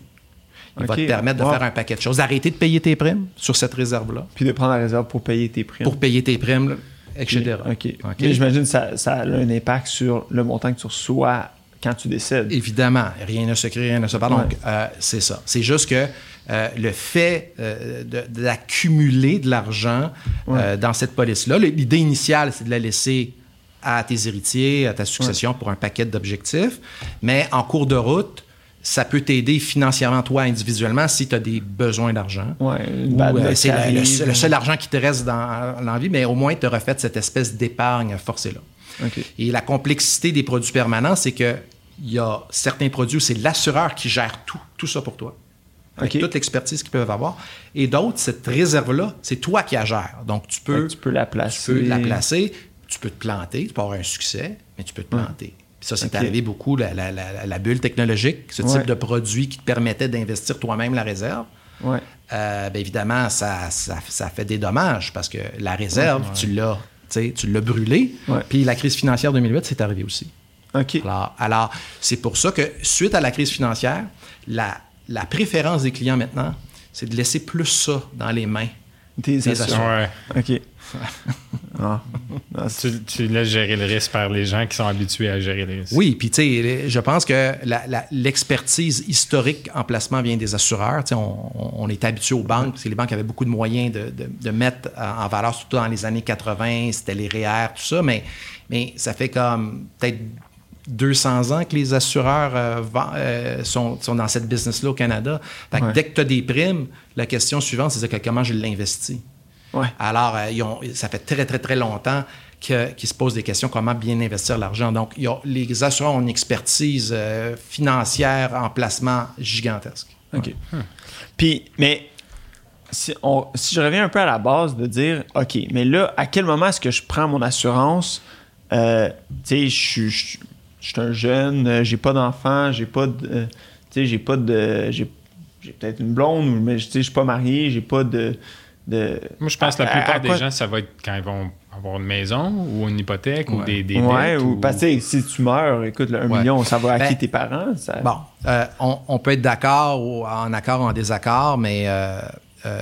Speaker 3: Il va te permettre de
Speaker 1: Wow.
Speaker 3: faire un paquet de choses, d'arrêter de payer tes primes sur cette réserve-là,
Speaker 1: Puis de prendre la réserve pour payer tes primes.
Speaker 3: pour payer tes primes, là, etc.
Speaker 1: OK.
Speaker 3: OK?
Speaker 1: Mais j'imagine que ça, ça a un impact sur le montant que tu reçois quand tu décèdes.
Speaker 3: Évidemment, rien ne se crée, rien ne se.
Speaker 1: Ouais.
Speaker 3: Donc, euh, c'est ça. C'est juste que euh, le fait euh, d'accumuler de, l'argent dans cette police-là, l'idée initiale, c'est de la laisser à tes héritiers, à ta succession pour un paquet d'objectifs. Mais en cours de route, ça peut t'aider financièrement, toi, individuellement, si tu as des besoins d'argent.
Speaker 1: Ouais, une
Speaker 3: Ou,
Speaker 1: bad
Speaker 3: euh, c'est le, le seul- le seul argent qui te reste dans l'envie, mais au moins, tu as refait cette espèce d'épargne forcée-là. Et la complexité des produits permanents, c'est que il y a certains produits où c'est l'assureur qui gère tout, tout ça pour toi. avec toute l'expertise qu'ils peuvent avoir. Et d'autres, cette réserve-là, c'est toi qui la gères. Donc, tu
Speaker 1: Fait
Speaker 3: peux,
Speaker 1: tu peux la placer.
Speaker 3: tu peux la placer, tu peux te planter, tu peux avoir un succès, mais tu peux te planter. Ça, c'est arrivé beaucoup, la, la- la- la bulle technologique, ce type
Speaker 1: Ouais.
Speaker 3: de produit qui te permettait d'investir toi-même la réserve.
Speaker 1: Ouais.
Speaker 3: Euh, ben évidemment, ça, ça, ça fait des dommages parce que la réserve, tu l'as tu l'as brûlée.
Speaker 1: Ouais.
Speaker 3: Puis la crise financière 2008, c'est arrivé aussi.
Speaker 1: OK.
Speaker 3: Alors, alors c'est pour ça que suite à la crise financière, la, la préférence des clients maintenant, c'est de laisser plus ça dans les mains.
Speaker 1: Des
Speaker 3: Des.
Speaker 2: Ouais.
Speaker 1: OK. Ah. Ah, c'est-
Speaker 2: Tu, tu laisses gérer le risque par les gens qui sont habitués à gérer le risque.
Speaker 3: Oui, puis tu sais, je pense que la- la- l'expertise historique en placement vient des assureurs. Tu sais, on, on est habitué aux banques. C'est les banques avaient beaucoup de moyens de, de- de mettre en en valeur, surtout dans les années 80, c'était les REER, tout ça, mais, mais ça fait comme peut-être 200 ans que les assureurs euh, euh, sont, sont dans cette business-là au Canada. Fait que
Speaker 1: Ouais.
Speaker 3: dès que tu as des primes, la question suivante, c'est comment je l'investis?
Speaker 1: Ouais.
Speaker 3: Alors, euh, ils ont- ça fait très, très, très longtemps que- qu'ils se posent des questions comment bien investir l'argent. Donc, il y a- les assureurs ont une expertise euh, financière en placement gigantesque.
Speaker 1: OK. Puis, mais si, on- si je reviens un peu à la base de dire, OK, mais là, à quel moment est-ce que je prends mon assurance? Euh, tu sais, je suis- un jeune, j'ai pas d'enfant, j'ai pas de. tu sais, j'ai pas de. J'ai peut-être une blonde, mais je suis pas marié, j'ai pas de. De
Speaker 2: Moi, je pense que la
Speaker 1: à-
Speaker 2: plupart
Speaker 1: à
Speaker 2: des
Speaker 1: quoi-
Speaker 2: gens, ça va être quand ils vont avoir une maison ou une hypothèque ou des, des
Speaker 1: Ouais,
Speaker 2: dettes
Speaker 1: ou,
Speaker 2: ou-
Speaker 1: parce que si tu meurs, écoute, le 1
Speaker 3: Ouais.
Speaker 1: million, ça va à qui
Speaker 3: Ben,
Speaker 1: tes parents? Ça...
Speaker 3: Bon, euh, on, on peut être d'accord ou en accord ou en désaccord, mais euh, euh,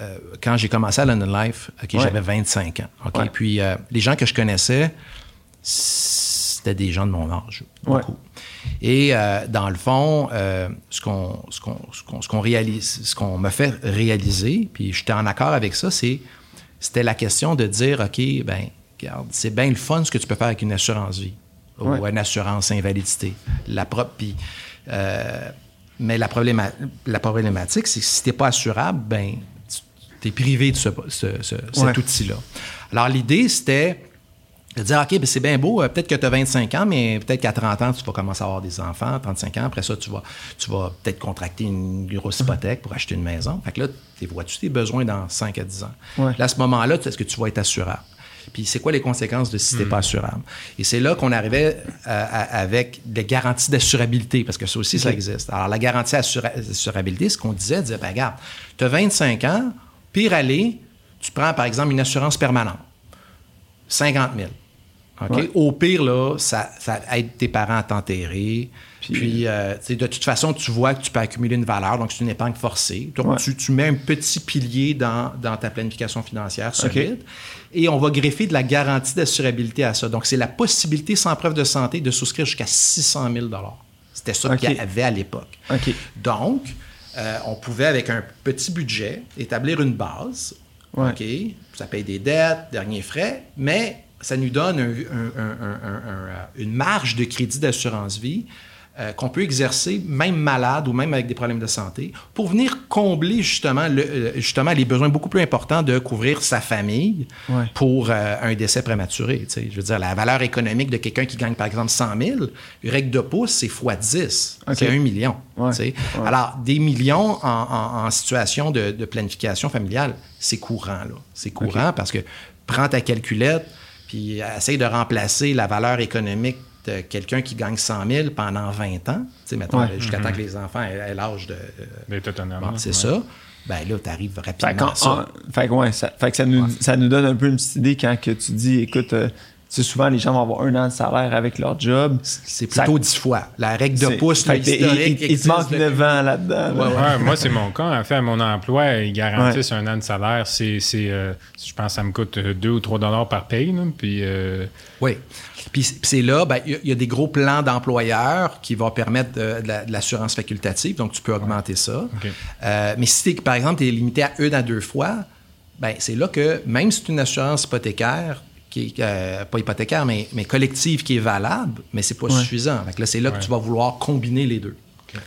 Speaker 3: euh, quand j'ai commencé à London Life, ok,
Speaker 1: Ouais.
Speaker 3: j'avais 25 ans. ok,
Speaker 1: Ouais.
Speaker 3: Puis euh, les gens que je connaissais, c'était des gens de mon âge, beaucoup. Et euh, dans le fond, euh, ce qu'on ce qu'on ce qu'on- ce qu'on réalise, ce qu'on me fait réaliser, puis j'étais en accord avec ça, c'est c'était la question de dire, ok, ben, regarde, c'est bien le fun ce que tu peux faire avec une assurance vie
Speaker 1: Ouais.
Speaker 3: ou une assurance invalidité. La propre, puis, euh, mais la, probléma- la problématique, c'est que si tu n'es pas assurable, ben, tu es privé de ce, ce- ce- cet
Speaker 1: Ouais.
Speaker 3: outil-là. Alors, l'idée, c'était de dire, OK, ben, c'est bien beau, euh, peut-être que tu as 25 ans, mais peut-être qu'à 30 ans, tu vas commencer à avoir des enfants, 35 ans, après ça, tu vas, tu vas peut-être contracter une grosse hypothèque pour acheter une maison. Fait que là, tu vois-tu tes besoins dans 5 à 10 ans?
Speaker 1: Ouais.
Speaker 3: Là, à ce moment-là, est-ce que tu vas être assurable? Puis c'est quoi les conséquences de si tu n'es pas assurable? Et c'est là qu'on arrivait euh, avec des garanties d'assurabilité, parce que ça aussi, ça existe. Alors, la garantie d'assura- d'assurabilité, ce qu'on disait, disait, ben, regarde, tu as 25 ans, pire aller, tu prends par exemple une assurance permanente. 50 000. OK?
Speaker 1: Ouais.
Speaker 3: Au pire, là, ça, ça aide tes parents à t'enterrer. Puis, euh, de toute façon, tu vois que tu peux accumuler une valeur, donc c'est une épargne forcée. Donc,
Speaker 1: Ouais.
Speaker 3: tu, tu mets un petit pilier dans, dans ta planification financière solide. Et on va greffer de la garantie d'assurabilité à ça. Donc, c'est la possibilité, sans preuve de santé, de souscrire jusqu'à 600 000 C'était ça qu'il y avait à l'époque. Donc, euh, on pouvait, avec un petit budget, établir une base.
Speaker 1: Ouais.
Speaker 3: OK? Ça paye des dettes, derniers frais, mais ça nous donne un- un- un- une marge de crédit d'assurance vie euh, qu'on peut exercer, même malade ou même avec des problèmes de santé, pour venir combler justement, le- euh, justement les besoins beaucoup plus importants de couvrir sa famille
Speaker 1: Ouais.
Speaker 3: pour euh, un décès prématuré. tu sais. Je veux dire, la valeur économique de quelqu'un qui gagne, par exemple, 100 000, une règle de pouce, c'est x 10.
Speaker 1: OK.
Speaker 3: C'est un million.
Speaker 1: Ouais.
Speaker 3: tu sais.
Speaker 1: Ouais.
Speaker 3: Alors, des millions en, en- en situation de, de planification familiale, c'est courant. là. C'est courant parce que prends ta calculette puis essaye de remplacer la valeur économique de quelqu'un qui gagne 100 000 pendant 20 ans, mettons,
Speaker 1: Ouais.
Speaker 3: jusqu'à temps que les enfants aient, aient l'âge de... euh, c'est
Speaker 2: Ouais.
Speaker 3: ça. Ben là, tu arrives rapidement à ça.
Speaker 1: fait que, ouais, ça, fait que ça, nous, ça nous donne un peu une petite idée quand que tu dis, écoute, euh, sais, souvent les gens vont avoir un an de salaire avec leur job.
Speaker 3: C'est plutôt 10 fois. La règle de
Speaker 1: C'est-
Speaker 3: pouce,
Speaker 1: fait
Speaker 3: le
Speaker 1: que il-
Speaker 3: historique,
Speaker 1: il, il te manque 9 ans là-dedans. là.
Speaker 3: Ouais, ouais.
Speaker 2: Ouais, moi, c'est mon cas. En fait, mon emploi, ils garantissent un an de salaire. C'est, c'est, euh, je pense que ça me coûte 2 ou 3 dollars par paye. là. Puis, euh,
Speaker 3: Oui. Puis c'est là, ben, il y a- il y, a des gros plans d'employeurs qui vont permettre de, de la- de l'assurance facultative, donc tu peux augmenter ça. Euh, mais si, par exemple, tu es limité à une à deux fois, ben, c'est là que même si c'est une assurance hypothécaire, qui est, euh, pas hypothécaire, mais, mais collective qui est valable, mais c'est pas
Speaker 1: Ouais.
Speaker 3: suffisant. Fait que là, c'est là
Speaker 2: Ouais.
Speaker 3: que tu vas vouloir combiner les deux.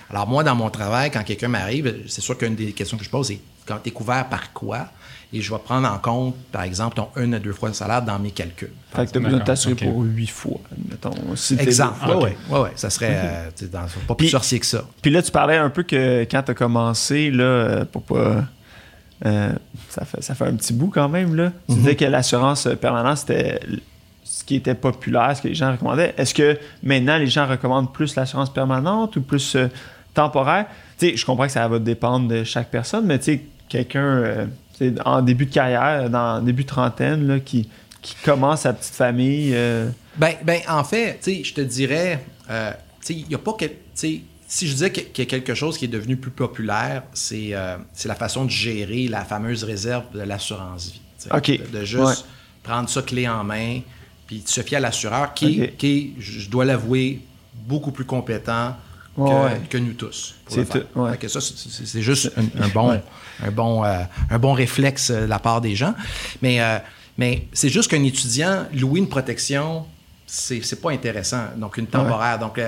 Speaker 3: Alors, moi, dans mon travail, quand quelqu'un m'arrive, c'est sûr qu'une des questions que je pose, c'est quand tu es couvert par quoi? Et je vais prendre en compte, par exemple, ton une à deux fois le salaire dans mes calculs.
Speaker 1: Fait que tu as besoin de t'assurer pour huit fois, mettons. Si
Speaker 3: Exemple. Oui, oui, oui. Ça serait euh, sais, dans- pas plus
Speaker 1: Puis-
Speaker 3: sorcier que ça.
Speaker 1: Puis là, tu parlais un peu que quand tu as commencé, là, euh, pour pas. Euh, ça, fait, ça fait un petit bout quand même, là. Tu disais que l'assurance permanente, c'était ce qui était populaire, ce que les gens recommandaient. Est-ce que maintenant, les gens recommandent plus l'assurance permanente ou plus euh, temporaire? Tu sais, je comprends que ça va dépendre de chaque personne, mais tu sais, quelqu'un euh, tu sais, en début de carrière, dans début de trentaine, là, qui, qui commence sa petite famille. euh,
Speaker 3: Ben, ben, en fait, tu sais, je te dirais, euh, tu sais, il n'y a pas que. Si je disais qu'il y a quelque chose qui est devenu plus populaire, c'est euh, la façon de gérer la fameuse réserve de l'assurance vie. tu sais.
Speaker 1: OK.
Speaker 3: De, de juste
Speaker 1: Ouais.
Speaker 3: prendre ça clé en main, puis de se fier à l'assureur qui,
Speaker 1: OK.
Speaker 3: qui est, je dois l'avouer, beaucoup plus compétent que,
Speaker 1: Ouais, ouais.
Speaker 3: que nous tous.
Speaker 1: C'est ouais.
Speaker 3: Ça, c'est- juste un, un bon, un, bon, euh, un bon réflexe euh, de la part des gens. Mais, euh, mais c'est juste qu'un étudiant, louer une protection, c'est pas intéressant. Donc, une temporaire. Donc,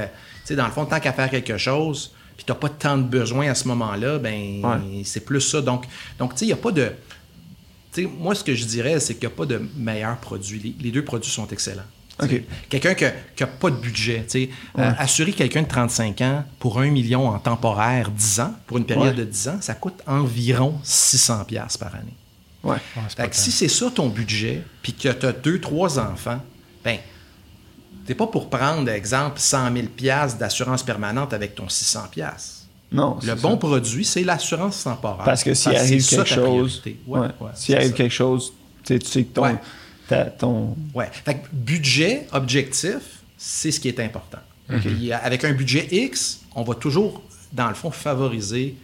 Speaker 3: sais, dans le fond, tant qu'à faire quelque chose, puis tu n'as pas tant de besoin à ce moment-là, ben
Speaker 1: Ouais.
Speaker 3: c'est plus ça. Donc, donc tu sais, il n'y a pas de. Tu sais, moi, ce que je dirais, c'est qu'il n'y a pas de meilleur produit. Les, les deux produits sont excellents.
Speaker 1: OK.
Speaker 3: Tu sais, Quelqu'un qui n'a pas de budget, euh, assurer quelqu'un de 35 ans pour un million en temporaire 10 ans, pour une période
Speaker 1: Ouais.
Speaker 3: de 10 ans, ça coûte environ 600 pièces par année.
Speaker 1: ouais.
Speaker 3: Fait que si c'est ça ton budget, puis que tu as deux, trois enfants, ben, t'es pas pour prendre, exemple, 100 000 pièces d'assurance permanente avec ton 600 pièces.
Speaker 1: Non.
Speaker 3: Le bon
Speaker 1: ça.
Speaker 3: produit, c'est l'assurance temporaire.
Speaker 1: Parce que s'il arrive quelque chose.
Speaker 3: Ouais,
Speaker 1: s'il arrive
Speaker 3: ça.
Speaker 1: quelque chose, tu sais, que ton,
Speaker 3: Ouais.
Speaker 1: ta- ton
Speaker 3: Ouais. Fait que budget, objectif, c'est ce qui est important. Puis euh, avec un budget X, on va toujours, dans le fond, favoriser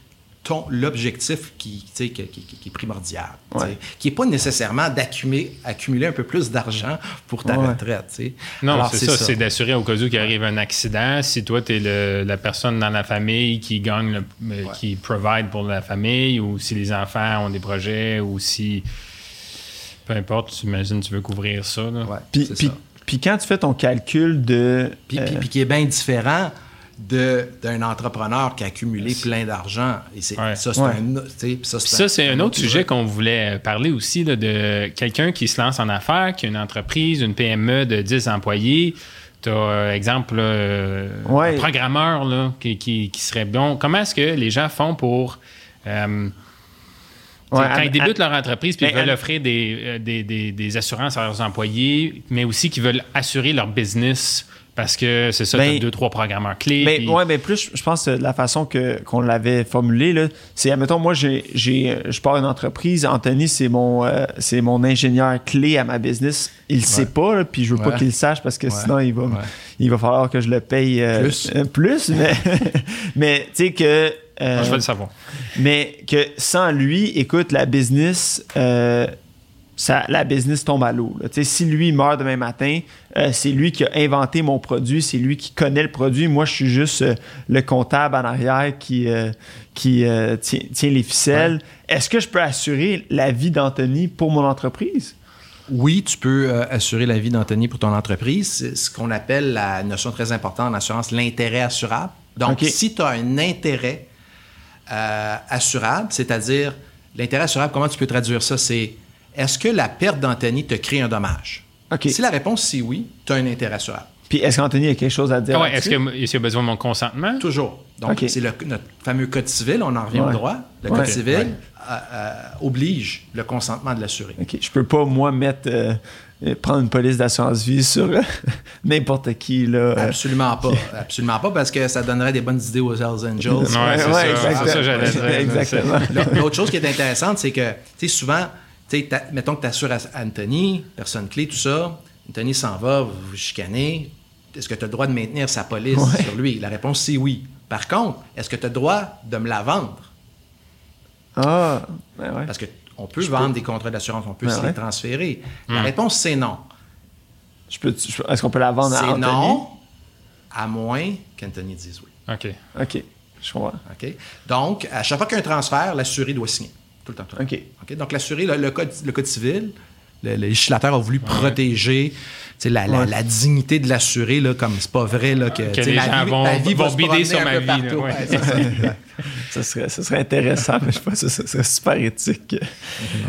Speaker 3: l'objectif qui, tu sais, qui, qui- qui est primordial.
Speaker 1: Ouais.
Speaker 3: Qui n'est pas nécessairement d'accumuler accumuler un peu plus d'argent pour ta
Speaker 1: Ouais.
Speaker 3: retraite. tu sais.
Speaker 2: Non, c'est ça, c'est d'assurer au cas où qu'il arrive un accident. Si toi, tu es la personne dans la famille qui gagne, le- euh, qui provide pour la famille, ou si les enfants ont des projets, ou si. Peu importe, tu imagines, tu veux couvrir ça. Là.
Speaker 1: Puis, puis,
Speaker 3: ça.
Speaker 1: puis quand tu fais ton calcul de.
Speaker 3: Puis,
Speaker 1: euh,
Speaker 3: puis- puis qui est bien différent de- d'un entrepreneur qui a accumulé plein d'argent. Et c'est,
Speaker 2: Ouais.
Speaker 3: ça, c'est
Speaker 1: Ouais.
Speaker 3: un, tu sais, puis ça,
Speaker 2: Puis
Speaker 3: c'est
Speaker 2: ça, c'est un autre
Speaker 3: sujet.
Speaker 2: qu'on voulait parler aussi, là, de quelqu'un qui se lance en affaires, qui a une entreprise, une PME de 10 employés. Tu as, exemple, là, euh,
Speaker 1: Ouais.
Speaker 2: un programmeur là, qui, qui- qui serait bon. Comment est-ce que les gens font pour. euh,
Speaker 1: Ouais,
Speaker 2: quand ils débutent leur entreprise, puis ils veulent
Speaker 1: à-
Speaker 2: offrir des, euh, des, des- des assurances à leurs employés, mais aussi qui veulent assurer leur business parce que c'est ça,
Speaker 1: Ben,
Speaker 2: tu deux, trois programmeurs clés.
Speaker 1: Mais
Speaker 2: puis-
Speaker 1: ouais, mais plus, je pense que la façon que, qu'on l'avait formulé, là, c'est, admettons, moi, j'ai, j'ai, je pars une entreprise. Anthony, c'est mon, euh, c'est mon ingénieur clé à ma business. Il le sait pas, là, puis je veux pas qu'il le sache parce que
Speaker 3: Ouais.
Speaker 1: sinon, il va,
Speaker 3: Ouais.
Speaker 1: il va falloir que je le paye euh,
Speaker 3: Plus.
Speaker 1: euh, plus, mais, mais tu sais que. euh,
Speaker 2: Moi, je veux le savoir.
Speaker 1: mais que sans lui, écoute, la business, euh, ça, la business tombe à l'eau. Si lui meurt demain matin, euh, c'est lui qui a inventé mon produit, c'est lui qui connaît le produit. Moi, je suis juste euh, le comptable en arrière qui, euh, qui tient, tient les ficelles. Est-ce que je peux assurer la vie d'Anthony pour mon entreprise?
Speaker 3: Oui, tu peux euh, assurer la vie d'Anthony pour ton entreprise. C'est ce qu'on appelle la notion très importante en assurance, l'intérêt assurable. Donc, si tu as un intérêt euh, assurable, c'est-à-dire l'intérêt assurable, comment tu peux traduire ça? C'est est-ce que la perte d'Anthony te crée un dommage? Si la réponse c'est oui, tu as un intérêt assurable.
Speaker 1: Puis est-ce qu'Anthony a quelque chose à dire?
Speaker 2: Ah ouais, est-ce qu'il y a besoin de mon consentement?
Speaker 3: Toujours. Donc, c'est le- notre fameux code civil, on en revient
Speaker 1: Ouais.
Speaker 3: au droit. Le
Speaker 1: Ouais.
Speaker 3: code civil
Speaker 2: Ouais.
Speaker 3: euh, euh, oblige le consentement de l'assuré.
Speaker 1: OK. Je peux pas, moi, mettre. euh, prendre une police d'assurance vie sur n'importe qui. Là.
Speaker 3: Absolument pas. Absolument pas, parce que ça donnerait des bonnes idées aux Hells Angels.
Speaker 2: Ouais, c'est ça.
Speaker 1: exactement.
Speaker 2: C'est ça, j'allais dire.
Speaker 1: Exactement.
Speaker 3: L'autre- L'autre chose qui est intéressante, c'est que, tu sais, souvent, tu sais, t'as- mettons que tu assures Anthony, personne clé, tout ça. Anthony s'en va, vous vous chicanez. Est-ce que tu as le droit de maintenir sa police
Speaker 1: Ouais.
Speaker 3: sur lui? La réponse, c'est oui. Par contre, est-ce que tu as le droit de me la vendre?
Speaker 1: Ah, ben ouais.
Speaker 3: Parce qu'on peut vendre des contrats d'assurance, on peut
Speaker 1: Ouais,
Speaker 3: se
Speaker 1: ouais.
Speaker 3: les transférer. La réponse, c'est non.
Speaker 1: Je peux, je- est-ce qu'on peut la vendre à
Speaker 3: C'est
Speaker 1: Anthony?
Speaker 3: non, à moins qu'Anthony dise oui.
Speaker 2: OK.
Speaker 1: OK, je comprends.
Speaker 3: OK? Donc, à chaque fois qu'il y a un transfert, l'assuré doit signer. Tout le temps. tout le temps.
Speaker 1: OK.
Speaker 3: OK? Donc, l'assuré, le, le code, le code civil le, législateur a voulu protéger la, la, la, dignité de l'assuré, là, comme c'est pas vrai là, que,
Speaker 2: que les
Speaker 3: ma
Speaker 2: gens
Speaker 3: vie,
Speaker 2: vont,
Speaker 3: vie
Speaker 2: vont bider sur ma vie. là, ouais.
Speaker 3: Ça.
Speaker 1: serait, ça serait intéressant, mais je pense que ça serait super éthique.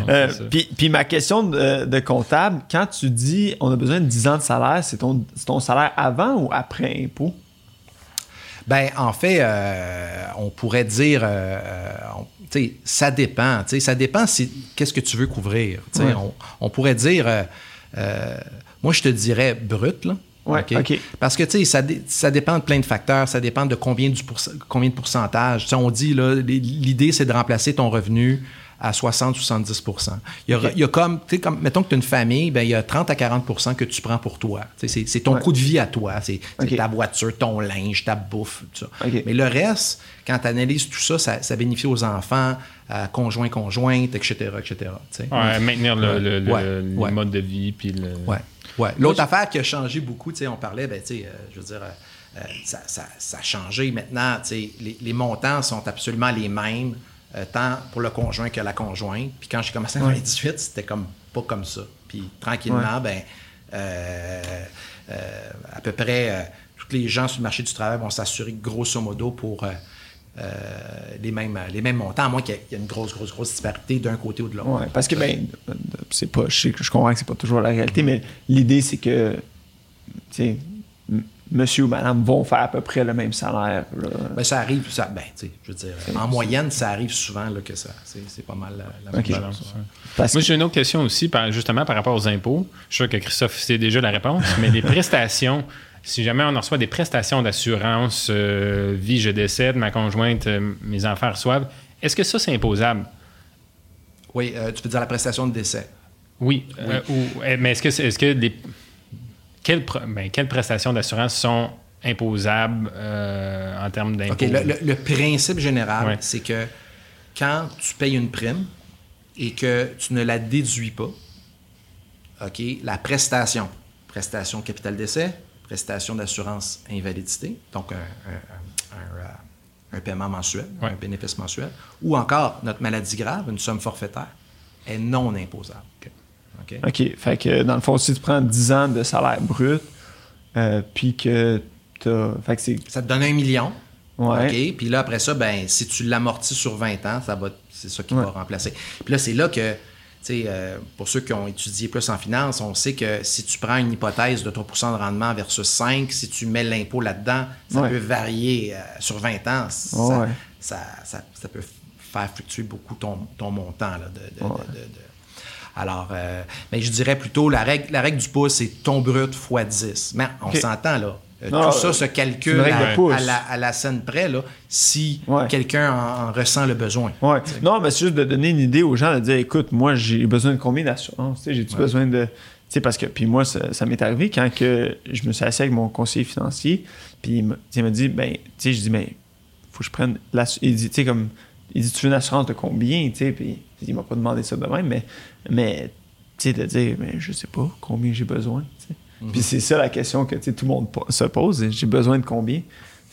Speaker 1: Euh, puis, puis ma question de, de comptable, quand tu dis on a besoin de 10 ans de salaire, c'est ton, c'est ton salaire avant ou après impôt?
Speaker 3: Ben, en fait, euh, on pourrait dire, euh, on- ça dépend. Ça dépend si qu'est-ce que tu veux couvrir.
Speaker 1: Ouais.
Speaker 3: On, on pourrait dire, euh, moi, je te dirais brut, là.
Speaker 1: Ouais.
Speaker 3: Parce que, tu sais, ça, dé- ça dépend de plein de facteurs. Ça dépend de combien, du pourc- combien de pourcentage. On dit, l'idée, c'est de remplacer ton revenu à 60-70 il y, a,
Speaker 1: OK.
Speaker 3: il y a comme, tu sais, comme, mettons que tu as une famille, ben, il y a 30 à 40% que tu prends pour toi. C'est c'est ton
Speaker 1: Ouais.
Speaker 3: coût de vie à toi. C'est ta voiture, ton linge, ta bouffe, tout ça. Mais le reste, quand tu analyses tout ça, ça, ça bénéficie aux enfants, à conjoints, conjointes, etc., etc. tu sais.
Speaker 2: Ouais, maintenir le, le- le-
Speaker 3: Ouais,
Speaker 2: le
Speaker 3: ouais.
Speaker 2: mode de vie. Puis le...
Speaker 3: Ouais. ouais. L'autre affaire qui a changé beaucoup, tu sais, on parlait, ben, tu sais, euh, je veux dire, euh, euh, ça, ça- ça a changé maintenant. tu sais, Les, les montants sont absolument les mêmes, euh, tant pour le conjoint que la conjointe. Puis quand j'ai commencé en 2018, c'était comme pas comme ça. Puis tranquillement, ben, euh, euh, à peu près tous les gens sur le marché du travail vont s'assurer grosso modo pour. les, mêmes, les mêmes montants, à moins qu'il y ait- une grosse, grosse, grosse disparité d'un côté ou de l'autre.
Speaker 1: Ouais, parce que ben, c'est pas, je, sais que- je comprends que c'est pas toujours la réalité, mais l'idée c'est que, tu sais, monsieur ou madame vont faire à peu près le même salaire.
Speaker 3: Ben, ça arrive, ça, ben, tu sais, je veux dire, en moyenne, ça arrive souvent là, que ça, c'est, c'est pas mal la, la même chose.
Speaker 2: Moi, j'ai une autre question aussi, par- justement par rapport aux impôts. Je suis sûr que Christophe sait déjà la réponse, mais les prestations, si jamais on en reçoit des prestations d'assurance, euh, vie, je décède, ma conjointe, euh, mes enfants reçoivent, est-ce que ça, c'est imposable?
Speaker 3: Oui, euh, tu peux dire la prestation de décès.
Speaker 2: Oui. Euh, ou- euh, mais est-ce que, c'est- est-ce que les, quelles, ben, quelles prestations d'assurance sont imposables euh, en termes d'impôts?
Speaker 3: Le, le- le principe général,
Speaker 2: Ouais.
Speaker 3: c'est que quand tu payes une prime et que tu ne la déduis pas, OK, la prestation, prestation capital décès, prestation d'assurance invalidité, donc un, un- un- un, euh, paiement mensuel,
Speaker 2: Ouais.
Speaker 3: un bénéfice mensuel, ou encore notre maladie grave, une somme forfaitaire, est non imposable. OK?
Speaker 1: OK. Fait que dans le fond, si tu prends 10 ans de salaire brut, euh, puis que t'as. Fait que c'est.
Speaker 3: Ça te donne un million.
Speaker 1: Ouais.
Speaker 3: OK. Puis là, après ça, ben, si tu l'amortis sur 20 ans, ça va, c'est ça qui
Speaker 1: Ouais.
Speaker 3: va remplacer. Puis là, c'est là que, tu sais, euh, pour ceux qui ont étudié plus en finance, on sait que si tu prends une hypothèse de 3% de rendement versus 5, si tu mets l'impôt là-dedans, ça
Speaker 1: Ouais.
Speaker 3: peut varier euh, sur 20 ans. Ça, ça, ça- ça peut faire fluctuer beaucoup ton, ton montant là, de- de- de-
Speaker 1: Ouais.
Speaker 3: de- de- alors, euh, mais je dirais plutôt, la règle, la règle du pouce, c'est ton brut x 10. Mais on s'entend, là. Euh,
Speaker 1: Non,
Speaker 3: tout ça
Speaker 1: euh,
Speaker 3: se calcule à, la, à la scène près, là, si
Speaker 1: Ouais.
Speaker 3: quelqu'un en, en ressent le besoin.
Speaker 1: Ouais. Non, mais c'est juste de donner une idée aux gens, de dire écoute, moi, j'ai besoin de combien d'assurance J'ai-tu
Speaker 3: Ouais.
Speaker 1: besoin de. Tu sais, parce que. Puis moi, ça, ça m'est arrivé quand que je me suis assis avec mon conseiller financier, puis il me, il dit ben, tu sais, je dis, mais faut que je prenne. Il dit, tu sais, comme. Il dit, tu veux une assurance de combien Tu sais, puis il m'a pas demandé ça de même, mais. mais tu sais, de dire, mais je sais pas combien j'ai besoin. sais. Puis c'est ça la question que tout le monde se pose j'ai besoin de combien?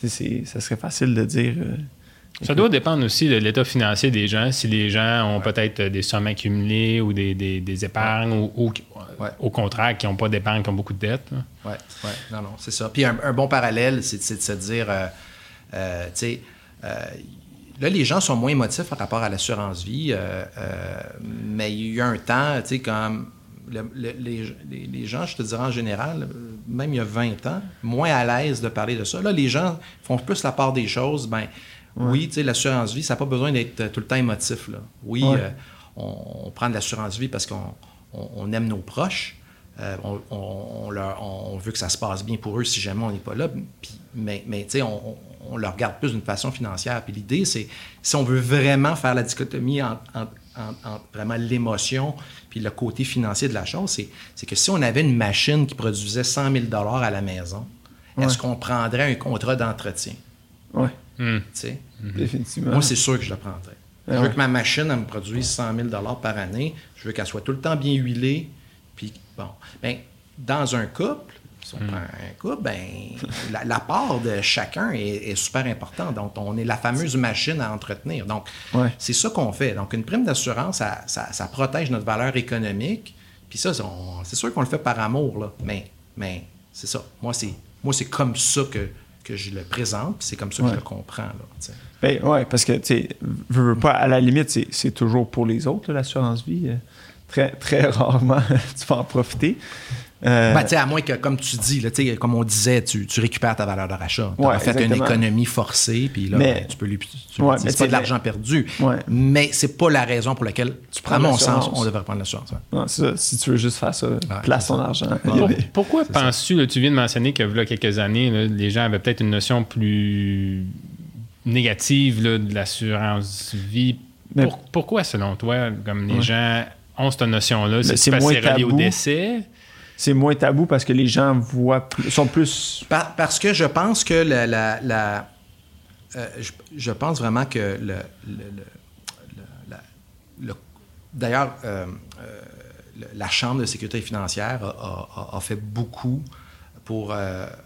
Speaker 1: C'est- Ça serait facile de dire. euh,
Speaker 2: Ça doit dépendre aussi de l'état financier des gens. Si les gens ont peut-être des sommes accumulées ou des, des- des épargnes ou, ou qui-
Speaker 3: Ouais.
Speaker 2: au contraire, qui n'ont pas d'épargne, qui ont beaucoup de dettes.
Speaker 3: Oui, ouais, non, non, c'est ça. Puis un, un bon parallèle, c'est de se dire, euh, euh, tu sais, euh, là, les gens sont moins émotifs par rapport à l'assurance vie, euh, euh, mais il y a eu un temps, tu sais, comme le- le- les, gens, je te dirais en général, même il y a 20 ans, moins à l'aise de parler de ça. Là, les gens font plus la part des choses. Ben, oui, tu sais, l'assurance vie, ça n'a pas besoin d'être euh, tout le temps émotif. Là. Oui,
Speaker 1: Ouais.
Speaker 3: euh, on, on prend de l'assurance vie parce qu'on on- on aime nos proches. Euh, on, on- on leur- on veut que ça se passe bien pour eux si jamais on n'est pas là. Puis- mais mais tu sais, on, on- le regarde plus d'une façon financière. Puis l'idée, c'est si on veut vraiment faire la dichotomie entre entre- entre- entre vraiment l'émotion puis le côté financier de la chose, c'est, c'est que si on avait une machine qui produisait 100 000 à la maison, est-ce qu'on prendrait un contrat d'entretien?
Speaker 1: Ouais,
Speaker 2: Hmm.
Speaker 3: Tu sais?
Speaker 1: définitivement.
Speaker 3: Moi, c'est sûr que je le prendrais.
Speaker 1: Ah
Speaker 3: je veux
Speaker 1: ouais.
Speaker 3: que ma machine, elle me produise 100 000 par année. Je veux qu'elle soit tout le temps bien huilée. Puis, bon. Ben, dans un couple, si on prend un couple, ben, la, la part de chacun est, est super importante. Donc, on est la fameuse machine à entretenir. Donc,
Speaker 1: Ouais.
Speaker 3: c'est ça qu'on fait. Donc, une prime d'assurance, ça, ça- ça protège notre valeur économique. Puis ça, c'est sûr qu'on le fait par amour, là. Mais, mais c'est ça. Moi, c'est moi c'est comme ça que, que je le présente, puis c'est comme ça que
Speaker 1: Ouais.
Speaker 3: je le comprends, là.
Speaker 1: Ben, ouais, parce que, tu sais, veux, pas, à la limite, c'est- c'est toujours pour les autres, l'assurance vie. Euh, Très, très rarement, tu vas en profiter. Euh,
Speaker 3: Ben, tu à moins que, comme tu dis, là, tu comme on disait, tu, tu récupères ta valeur de rachat. Tu
Speaker 1: Ouais,
Speaker 3: as fait une économie forcée, puis là,
Speaker 1: Mais-
Speaker 3: ben, tu peux lui. tu-
Speaker 1: Ouais,
Speaker 3: c'est pas de l'argent perdu.
Speaker 1: Ouais.
Speaker 3: Mais c'est pas la raison pour laquelle,
Speaker 1: prends
Speaker 3: à mon sens, on devrait prendre l'assurance.
Speaker 1: non, ça. Si tu veux juste faire ça, place ton
Speaker 3: ça.
Speaker 1: argent.
Speaker 2: Pourquoi penses-tu, tu viens de mentionner que là, quelques années, là, les gens avaient peut-être une notion plus négative là, de l'assurance vie?
Speaker 1: Mais-
Speaker 2: Pour- pourquoi, selon toi, comme les
Speaker 1: Ouais.
Speaker 2: gens ont cette notion-là? C'est parce c'est relié au
Speaker 1: tabou?
Speaker 2: décès?
Speaker 1: C'est moins tabou parce que les gens voient sont plus.
Speaker 3: Par- parce que je pense que la. euh, je, pense vraiment que le. D'ailleurs, euh, euh, la Chambre de sécurité financière a, fait beaucoup pour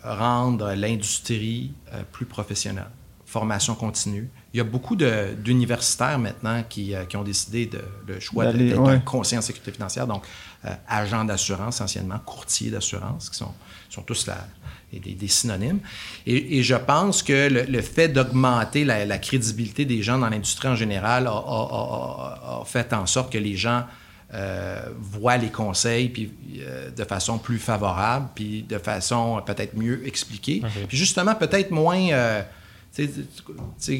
Speaker 3: rendre l'industrie plus professionnelle. Formation continue. Il y a beaucoup d'universitaires maintenant qui, euh, qui ont décidé de, le choix d'être
Speaker 1: ouais.
Speaker 3: un conseiller en sécurité financière, donc euh, agents d'assurance anciennement, courtiers d'assurance, qui sont, sont tous des, des synonymes. Et, et je pense que le, le fait d'augmenter la, la crédibilité des gens dans l'industrie en général a, a- a- a- a fait en sorte que les gens euh, voient les conseils puis, euh, de façon plus favorable, puis de façon peut-être mieux expliquée. Puis justement, peut-être moins...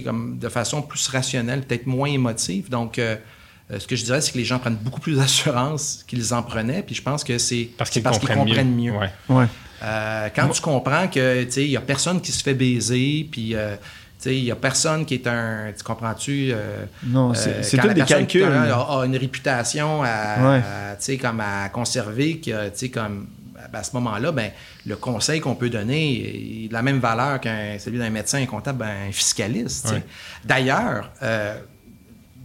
Speaker 3: comme de façon plus rationnelle, peut-être moins émotive. Donc, euh, euh, ce que je dirais, c'est que les gens prennent beaucoup plus d'assurance qu'ils en prenaient. Puis je pense que c'est
Speaker 2: Parce qu'ils comprennent, mieux. Ouais.
Speaker 1: Ouais.
Speaker 3: Euh, quand tu comprends que tu sais, il n'y a personne qui se fait baiser, puis euh, tu sais, il n'y a personne qui est un. Tu comprends-tu? euh,
Speaker 1: Non, c'est
Speaker 3: euh,
Speaker 1: tout des calculs.
Speaker 3: A, a une réputation à,
Speaker 1: Ouais.
Speaker 3: comme à conserver, qui a, tu sais, comme à ce moment-là, ben, le conseil qu'on peut donner est de la même valeur qu'un celui d'un médecin, un comptable, ben, un fiscaliste. D'ailleurs, euh,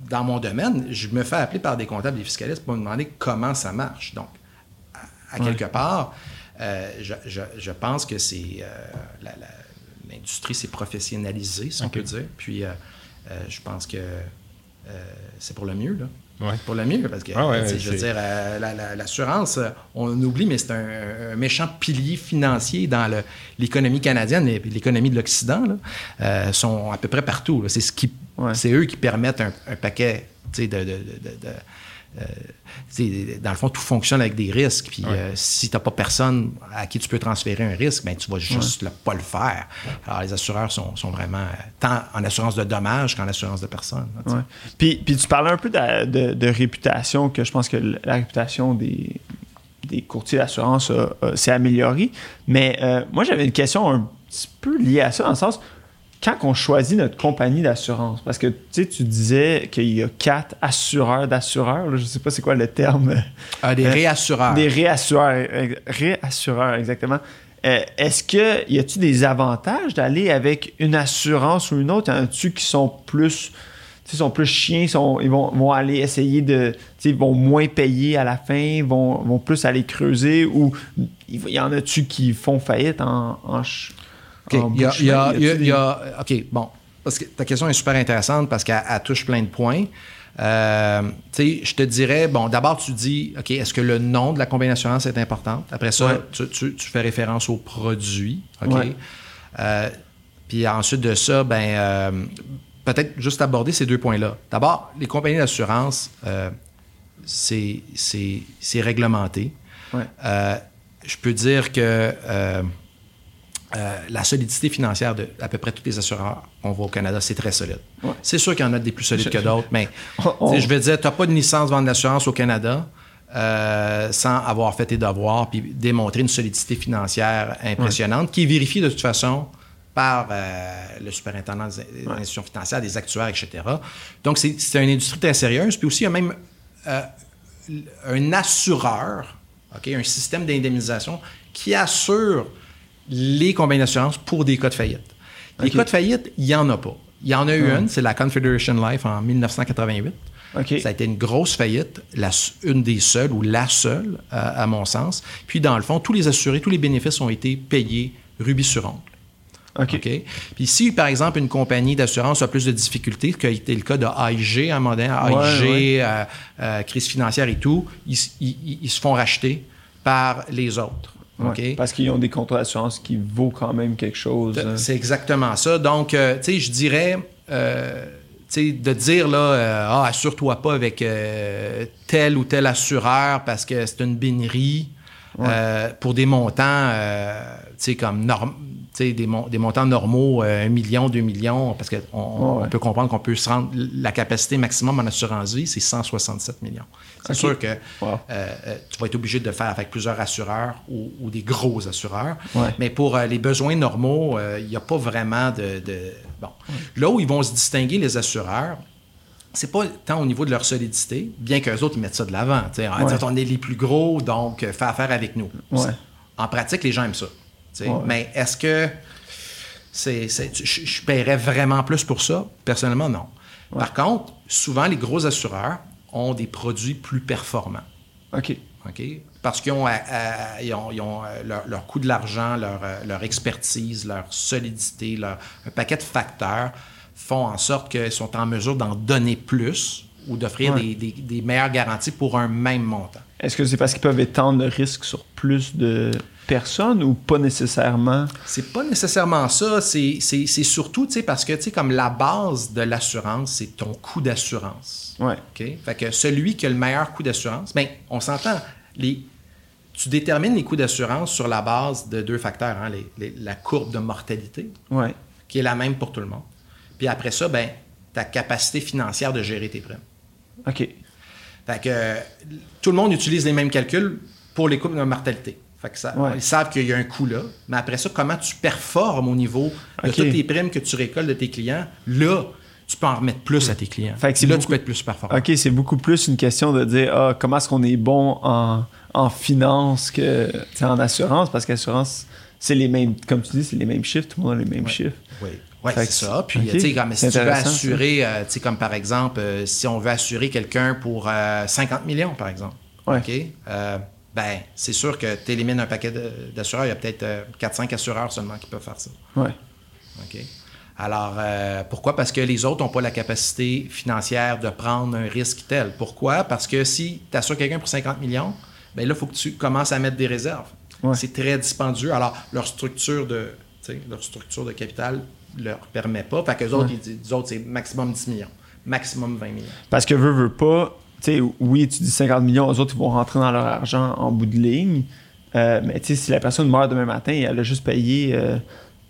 Speaker 3: dans mon domaine, je me fais appeler par des comptables et des fiscalistes pour me demander comment ça marche. Donc, à, quelque part, euh, je, je- je pense que c'est euh, l'industrie s'est professionnalisée, si on peut dire. Puis, je pense que c'est pour le mieux, là.
Speaker 2: Ouais.
Speaker 3: Pour le mieux, parce que,
Speaker 2: Ah ouais,
Speaker 3: je veux dire, euh, la- la- l'assurance, on oublie, mais c'est un, un méchant pilier financier dans l'économie canadienne et l'économie de l'Occident, euh, sont à peu près partout. C'est ce qui,
Speaker 1: Ouais.
Speaker 3: c'est eux qui permettent un, un paquet, tu sais, de, de- de- de- euh, dans le fond, tout fonctionne avec des risques. Puis
Speaker 2: Ouais.
Speaker 3: euh, si tu n'as pas personne à qui tu peux transférer un risque, ben, tu vas juste le- pas le faire. Alors, les assureurs sont, sont vraiment euh, tant en assurance de dommages qu'en assurance de personnes. là.
Speaker 1: Ouais. Puis, puis tu parlais un peu de, de- de réputation, que je pense que la réputation des, des courtiers d'assurance s'est améliorée. Mais moi, j'avais une question un petit peu liée à ça, dans le sens, quand on choisit notre compagnie d'assurance, parce que tu sais, tu disais qu'il y a quatre assureurs d'assureurs, je sais pas c'est quoi le terme.
Speaker 3: Ah, des
Speaker 1: Euh,
Speaker 3: réassureurs.
Speaker 1: Des réassureurs, réassureurs, exactement. Euh, Est-ce que y a-t-il des avantages d'aller avec une assurance ou une autre? Y en a-tu qui sont plus, sont plus chiens, sont, ils vont, vont aller essayer de, ils vont moins payer à la fin, vont, vont plus aller creuser ou il y en a-tu qui font faillite en, en,
Speaker 3: il y a- il y a- il y OK, bon. Parce que ta question est super intéressante parce qu'elle elle touche plein de points. Euh, tu sais, je te dirais, bon, d'abord, tu dis, OK, est-ce que le nom de la compagnie d'assurance est important? Après ça,
Speaker 1: Ouais.
Speaker 3: tu, tu- tu fais référence au produit, OK?
Speaker 1: Ouais.
Speaker 3: Euh, puis ensuite de ça, ben, euh, peut-être juste aborder ces deux points-là. D'abord, les compagnies d'assurance, c'est réglementé.
Speaker 1: Ouais.
Speaker 3: Je peux dire que euh, la solidité financière de à peu près tous les assureurs qu'on voit au Canada, c'est très solide.
Speaker 1: Ouais.
Speaker 3: C'est sûr qu'il y en a des plus solides que d'autres, mais
Speaker 1: On-
Speaker 3: je veux dire, tu n'as pas de licence de vendre d'assurance au Canada euh, sans avoir fait tes devoirs puis démontrer une solidité financière impressionnante qui est vérifiée de toute façon par euh, le superintendant des des institutions financières, des actuaires, etc. Donc, c'est une industrie très sérieuse. Puis aussi, il y a même un assureur, ok, un système d'indemnisation qui assure les compagnies d'assurance pour des cas de faillite. Les cas de faillite, il n'y en a pas. Il y en a eu une, c'est la Confederation Life en 1988.
Speaker 1: OK.
Speaker 3: Ça a été une grosse faillite, la- une des seules ou la seule, à, à mon sens. Puis, dans le fond, tous les assurés, tous les bénéfices ont été payés rubis sur ongle.
Speaker 1: OK.
Speaker 3: Puis si, par exemple, une compagnie d'assurance a plus de difficultés, ce qui a été le cas de AIG à un moment donné, AIG,
Speaker 1: Ouais,
Speaker 3: euh, euh, crise financière et tout, ils, s- ils- ils se font racheter par les autres.
Speaker 1: Ouais? Parce qu'ils ont des contrats d'assurance qui vaut quand même quelque chose. hein.
Speaker 3: C'est exactement ça. Donc, euh, tu sais, je dirais, euh, tu sais, de dire, là, euh, ah, assure-toi pas avec tel ou tel assureur parce que c'est une bénerie euh, pour des montants, tu sais, comme norm- tu sais, des, mon- des montants normaux, euh, 1 million, 2 millions, parce qu'on
Speaker 1: Ouais.
Speaker 3: peut comprendre qu'on peut se rendre, la capacité maximum en assurance vie, c'est 167 millions. C'est sûr que
Speaker 1: Wow.
Speaker 3: euh, euh, tu vas être obligé de le faire avec plusieurs assureurs ou, ou des gros assureurs.
Speaker 1: Ouais.
Speaker 3: Mais pour euh, les besoins normaux, il n'y a pas vraiment de, de- Bon. Là où ils vont se distinguer, les assureurs, c'est pas tant au niveau de leur solidité, bien qu'eux autres, ils mettent ça de l'avant. on est les plus gros, donc fais affaire avec nous. En pratique, les gens aiment ça.
Speaker 1: Ouais.
Speaker 3: Mais est-ce que c'est, je, paierais vraiment plus pour ça? Personnellement, non. Par contre, souvent, les gros assureurs ont des produits plus performants.
Speaker 1: OK.
Speaker 3: OK? Parce qu'ils ont, à- à- ils ont, ils ont, euh, leur, leur coût de l'argent, leur, euh, leur expertise, leur solidité, leur, un paquet de facteurs font en sorte qu'ils sont en mesure d'en donner plus ou d'offrir
Speaker 1: Ouais.
Speaker 3: des, des- des meilleures garanties pour un même montant.
Speaker 1: Est-ce que c'est parce qu'ils peuvent étendre le risque sur plus de personnes ou pas nécessairement?
Speaker 3: C'est pas nécessairement ça, c'est surtout tu sais, parce que tu sais, comme la base de l'assurance, c'est ton coût d'assurance.
Speaker 1: Ouais.
Speaker 3: OK? Fait que celui qui a le meilleur coût d'assurance, bien, on s'entend, les, tu détermines les coûts d'assurance sur la base de deux facteurs, hein, les- les- la courbe de mortalité,
Speaker 1: Ouais.
Speaker 3: qui est la même pour tout le monde. Puis après ça, ben, ta capacité financière de gérer tes primes.
Speaker 1: OK.
Speaker 3: Fait que tout le monde utilise les mêmes calculs pour les courbes de mortalité. Fait que ça,
Speaker 1: Ouais.
Speaker 3: Ils savent qu'il y a un coût là, mais après ça, comment tu performes au niveau de toutes les primes que tu récoltes de tes clients, là, tu peux en remettre plus à tes clients.
Speaker 1: Fait que c'est
Speaker 3: là,
Speaker 1: beaucoup-
Speaker 3: tu peux être plus performant.
Speaker 1: OK, c'est beaucoup plus une question de dire ah, comment est-ce qu'on est bon en, en finance que en assurance, parce qu'assurance, c'est les mêmes, comme tu dis, c'est les mêmes chiffres, tout le monde a les mêmes chiffres.
Speaker 3: Oui, ouais, c'est ça. Puis, tu sais, comme si tu veux assurer, euh, tu sais, comme par exemple, euh, si on veut assurer quelqu'un pour euh, 50 millions, par exemple,
Speaker 1: Ouais.
Speaker 3: OK? Euh, ben, c'est sûr que tu élimines un paquet d'assureurs. Il y a peut-être euh, 4-5 assureurs seulement qui peuvent faire ça.
Speaker 1: Ouais.
Speaker 3: OK? Alors, euh, pourquoi? Parce que les autres n'ont pas la capacité financière de prendre un risque tel. Pourquoi? Parce que si tu assures quelqu'un pour 50 millions, ben là, il faut que tu commences à mettre des réserves.
Speaker 1: Ouais.
Speaker 3: C'est très dispendieux. Alors, leur structure de, leur structure de capital leur permet pas. Fait que les autres,
Speaker 1: Ouais.
Speaker 3: ils disent, les autres, c'est maximum 10 millions. Maximum 20 millions.
Speaker 1: Parce que veut, veut pas, sais, oui, tu dis 50 millions, eux autres, ils vont rentrer dans leur argent en bout de ligne. Euh, mais tu sais, si la personne meurt demain matin, elle a juste payé euh,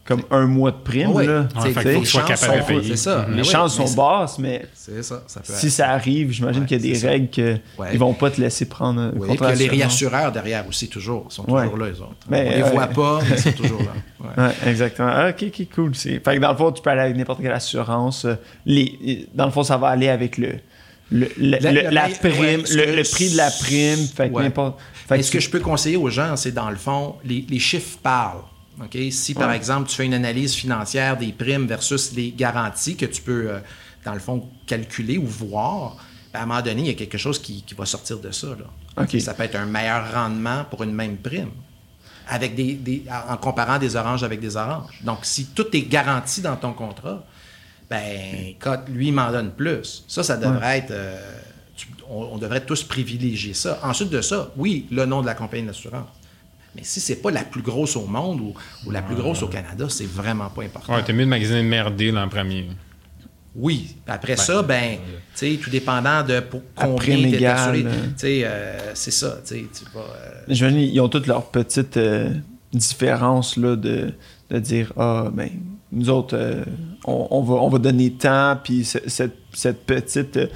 Speaker 1: comme un mois de prime.
Speaker 3: Oui.
Speaker 1: là,
Speaker 2: fait faut qu'il soit
Speaker 3: les chances
Speaker 2: capable de
Speaker 3: sont-
Speaker 2: payer.
Speaker 3: Ça.
Speaker 2: Mhm.
Speaker 1: les
Speaker 3: oui,
Speaker 1: chances sont basses, mais
Speaker 3: C'est ça. Ça peut
Speaker 1: si ça arrive, j'imagine
Speaker 3: Ouais,
Speaker 1: qu'il y a des règles qu'ils
Speaker 3: Ouais.
Speaker 1: ils vont pas te laisser prendre un
Speaker 3: Oui, puis
Speaker 1: contrat
Speaker 3: il y a les réassureurs derrière aussi, toujours. Ils sont
Speaker 1: Ouais.
Speaker 3: toujours là, les autres.
Speaker 1: Mais,
Speaker 3: on les
Speaker 1: euh,
Speaker 3: voit pas, mais ils sont toujours là. Ouais.
Speaker 1: Ouais, exactement. Ah, ok, ok, cool. C'est... Fait que dans le fond, tu peux aller avec n'importe quelle assurance. Les... Dans le fond, ça va aller avec le, le, le-
Speaker 3: La-
Speaker 1: le-
Speaker 3: la-
Speaker 1: la
Speaker 3: ouais,
Speaker 1: prime, le, prix de la prime. Fait
Speaker 3: Ouais.
Speaker 1: n'importe. Fait
Speaker 3: Mais ce que je peux conseiller aux gens, c'est dans le fond, les, les chiffres parlent. Si, par
Speaker 1: Ouais.
Speaker 3: exemple, tu fais une analyse financière des primes versus les garanties que tu peux, euh, dans le fond, calculer ou voir, ben, à un moment donné, il y a quelque chose qui, qui va sortir de ça. Là. Ça peut être un meilleur rendement pour une même prime. Avec des, des- en comparant des oranges avec des oranges. Donc, si tout est garanti dans ton contrat, ben, quand lui il m'en donne plus. Ça, ça devrait être. euh, tu- on, on devrait tous privilégier ça. Ensuite de ça, oui, le nom de la compagnie d'assurance. Mais si c'est pas la plus grosse au monde ou, ou la plus grosse au Canada, c'est vraiment pas important.
Speaker 2: Ouais, t'es mieux de magasiner merdé en premier.
Speaker 3: Oui. Après ça, ben, tu sais, tout dépendant de pour combien
Speaker 1: prime
Speaker 3: tu es
Speaker 1: égale,
Speaker 3: assuré.
Speaker 1: euh.
Speaker 3: C'est ça. Tu sais, tu vas. euh,
Speaker 1: J'imagine ils ont toutes leurs petites euh, différences là, de, de dire Ah, ben, nous autres, euh, on, on va, on va donner tant, puis ce- cette, cette petite. euh,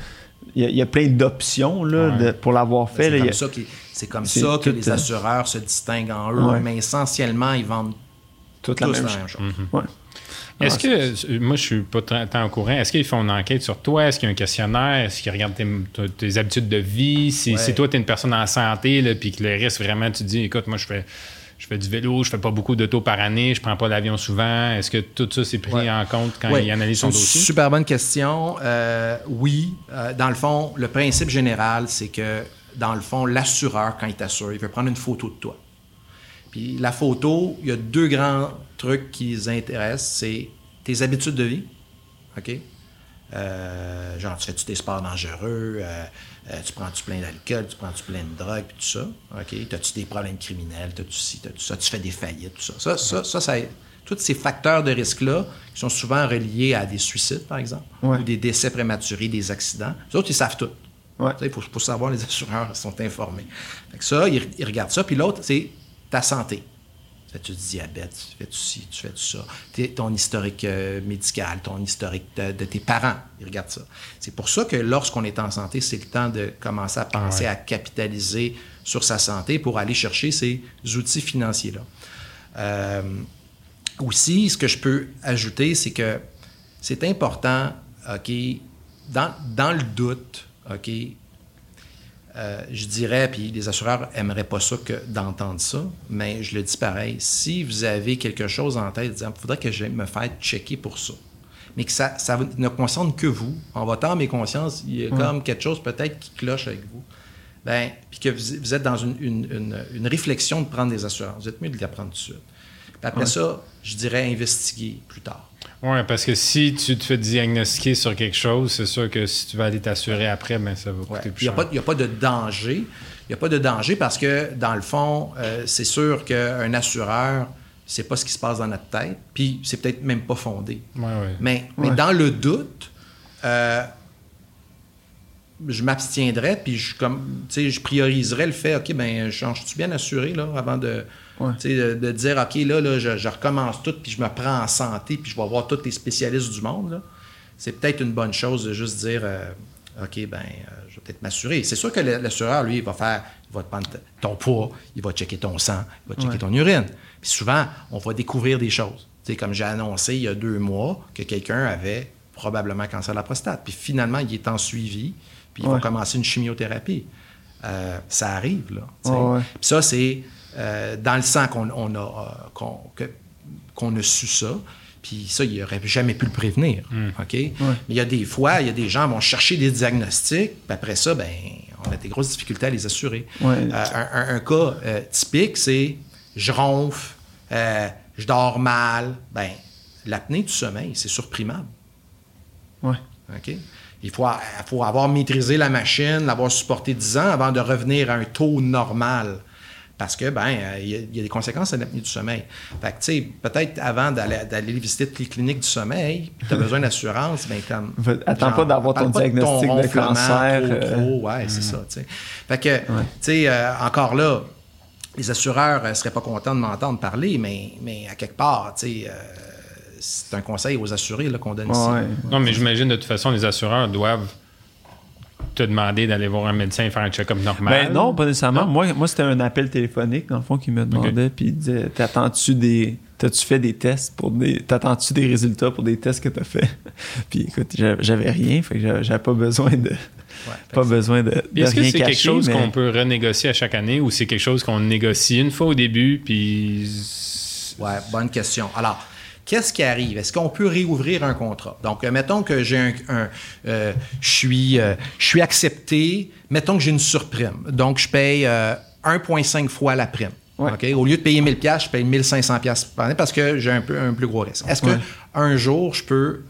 Speaker 1: Il y, a- il y a plein d'options là,
Speaker 2: Ouais.
Speaker 1: de- pour l'avoir fait.
Speaker 3: C'est comme,
Speaker 1: a-
Speaker 3: ça, qui- c'est comme
Speaker 1: c'est
Speaker 3: ça que
Speaker 1: tout,
Speaker 3: les
Speaker 1: euh,
Speaker 3: assureurs se distinguent en eux,
Speaker 1: Ouais.
Speaker 3: mais essentiellement, ils vendent
Speaker 1: toute la même chose.
Speaker 3: chose.
Speaker 1: Ouais.
Speaker 2: Est-ce
Speaker 1: Ah,
Speaker 2: que, moi je suis pas tant au courant, est-ce qu'ils font une enquête sur toi? Est-ce qu'il y a un questionnaire? Est-ce qu'ils regardent tes, tes- tes habitudes de vie? Si,
Speaker 3: Ouais.
Speaker 2: si toi tu es une personne en santé, là, puis que le risque vraiment, tu te dis, écoute, moi je fais, je fais du vélo, je fais pas beaucoup d'auto par année, je prends pas l'avion souvent. Est-ce que tout ça c'est pris
Speaker 3: Ouais.
Speaker 2: en compte quand
Speaker 3: Ouais,
Speaker 2: ils analysent son dossier?
Speaker 3: Super bonne question. Euh, oui, Euh, dans le fond, le principe général, c'est que dans le fond, l'assureur, quand il t'assure, il veut prendre une photo de toi. Puis la photo, il y a deux grands trucs qui les intéressent. C'est tes habitudes de vie. OK? Euh, genre, tu fais-tu des sports dangereux? Euh, tu prends-tu plein d'alcool? Tu prends-tu plein de drogue? Puis tout ça. OK? T'as-tu des problèmes criminels? T'as-tu ci, t'as-tu ça? Tu fais des faillites? Tout ça. Ça, ça, ça, ça- tous ces facteurs de risque-là, qui sont souvent reliés à des suicides, par exemple,
Speaker 1: Ouais.
Speaker 3: ou des décès prématurés, des accidents, les autres, ils savent tout.
Speaker 1: Ouais.
Speaker 3: Il faut, faut savoir, les assureurs sont informés. Fait que ça, ils, ils regardent ça. Puis l'autre, c'est ta santé. Fais-tu du diabète? Fais-tu ci? Tu fais-tu ça? T'es- ton historique euh, médical, ton historique de, de tes parents. Ils regardent ça. C'est pour ça que lorsqu'on est en santé, c'est le temps de commencer à penser
Speaker 2: ouais.
Speaker 3: à capitaliser sur sa santé pour aller chercher ces outils financiers-là. Euh, aussi, ce que je peux ajouter, c'est que c'est important, OK, dans, dans le doute, OK, euh, je dirais, puis les assureurs aimeraient pas ça que d'entendre ça, mais je le dis pareil, si vous avez quelque chose en tête, disant, il faudrait que je me fasse checker pour ça, mais que ça, ça ne concerne que vous, en votre âme et conscience, il y a comme quelque chose peut-être qui cloche avec vous, ben, puis que vous, vous êtes dans une, une- une- une réflexion de prendre des assurances, vous êtes mieux de les prendre tout de suite. Puis après ça, je dirais investiguer plus tard.
Speaker 2: Oui, parce que si tu te fais diagnostiquer sur quelque chose, c'est sûr que si tu vas aller t'assurer après, ben, ça va coûter plus
Speaker 3: Il n'y a,
Speaker 2: cher.
Speaker 3: pas- il y a pas de danger. Il n'y a pas de danger parce que, dans le fond, euh, c'est sûr qu'un assureur, c'est pas ce qui se passe dans notre tête, puis c'est peut-être même pas fondé.
Speaker 2: Ouais, ouais.
Speaker 3: Mais, mais dans le doute, euh, je m'abstiendrais, puis je, comme, tu sais, je prioriserais le fait, OK, ben je suis bien assuré là, avant de,
Speaker 1: Ouais.
Speaker 3: de, de dire, OK, là, là je, je recommence tout, puis je me prends en santé, puis je vais voir tous les spécialistes du monde. C'est peut-être une bonne chose de juste dire, euh, OK, ben euh, je vais peut-être m'assurer. C'est sûr que l'assureur, lui, il va faire, il va te prendre ton poids, il va checker ton sang, il va checker
Speaker 1: Ouais.
Speaker 3: ton urine. Puis souvent, on va découvrir des choses. Tu sais, comme j'ai annoncé il y a deux mois que quelqu'un avait probablement cancer de la prostate. Puis finalement, il est en suivi, puis il va commencer une chimiothérapie. Euh, ça arrive, là. Puis ça, c'est euh, dans le sang qu'on on a, euh, qu'on que- qu'on a su ça. Puis ça, il n'aurait jamais pu le prévenir. OK? Mais il y a des fois, il y a des gens qui vont chercher des diagnostics, puis après ça, ben, on a des grosses difficultés à les assurer.
Speaker 1: Ouais.
Speaker 3: Euh, un, un- un cas euh, typique, c'est je ronfle, euh, je dors mal. Ben, l'apnée du sommeil, c'est surprimable. OK? Il faut, il faut avoir maîtrisé la machine, l'avoir supporté 10 ans avant de revenir à un taux normal. Parce que, ben, euh, il y, a- il y a des conséquences à l'apnée du sommeil. Fait que, tu sais, peut-être avant d'aller d'aller visiter toutes les cliniques du sommeil, tu as besoin d'assurance, ben, comme.
Speaker 1: Attends pas d'avoir ton
Speaker 3: de
Speaker 1: diagnostic de cancer,
Speaker 3: Trop,
Speaker 1: euh.
Speaker 3: trop, ouais, c'est ça, tu sais. Fait que, tu sais, euh, encore là, les assureurs ne seraient pas contents de m'entendre parler, mais, mais à quelque part, tu sais, euh, c'est un conseil aux assurés là, qu'on donne ici.
Speaker 1: Ouais.
Speaker 2: Non, mais j'imagine de toute façon, les assureurs doivent te demander d'aller voir un médecin et faire un check-up normal.
Speaker 1: Ben non, pas nécessairement.
Speaker 2: Non?
Speaker 1: Moi, moi c'était un appel téléphonique, dans le fond, qui me demandait, puis il disait T'attends-tu des. T'as-tu fait des tests pour des. T'attends-tu des résultats pour des tests que t'as fait? puis écoute, j'a- j'avais rien, fait que j'a- j'avais pas besoin de.
Speaker 3: Ouais,
Speaker 1: Pas besoin de.
Speaker 2: Est-ce que c'est quelque chose
Speaker 1: mais-
Speaker 2: qu'on peut renégocier à chaque année ou c'est quelque chose qu'on négocie une fois au début, puis.
Speaker 3: Ouais, bonne question. Alors, qu'est-ce qui arrive? Est-ce qu'on peut réouvrir un contrat? Donc, euh, mettons que j'ai un. un, euh, je suis, euh, je suis accepté. Mettons que j'ai une surprime. Donc, je paye euh, 1,5 fois la prime.
Speaker 1: Ouais.
Speaker 3: OK? Au lieu de payer 1000 pièces, je paye 1500 pièces par année parce que j'ai un peu un plus gros risque. Est-ce
Speaker 1: Ouais.
Speaker 3: que un jour je peux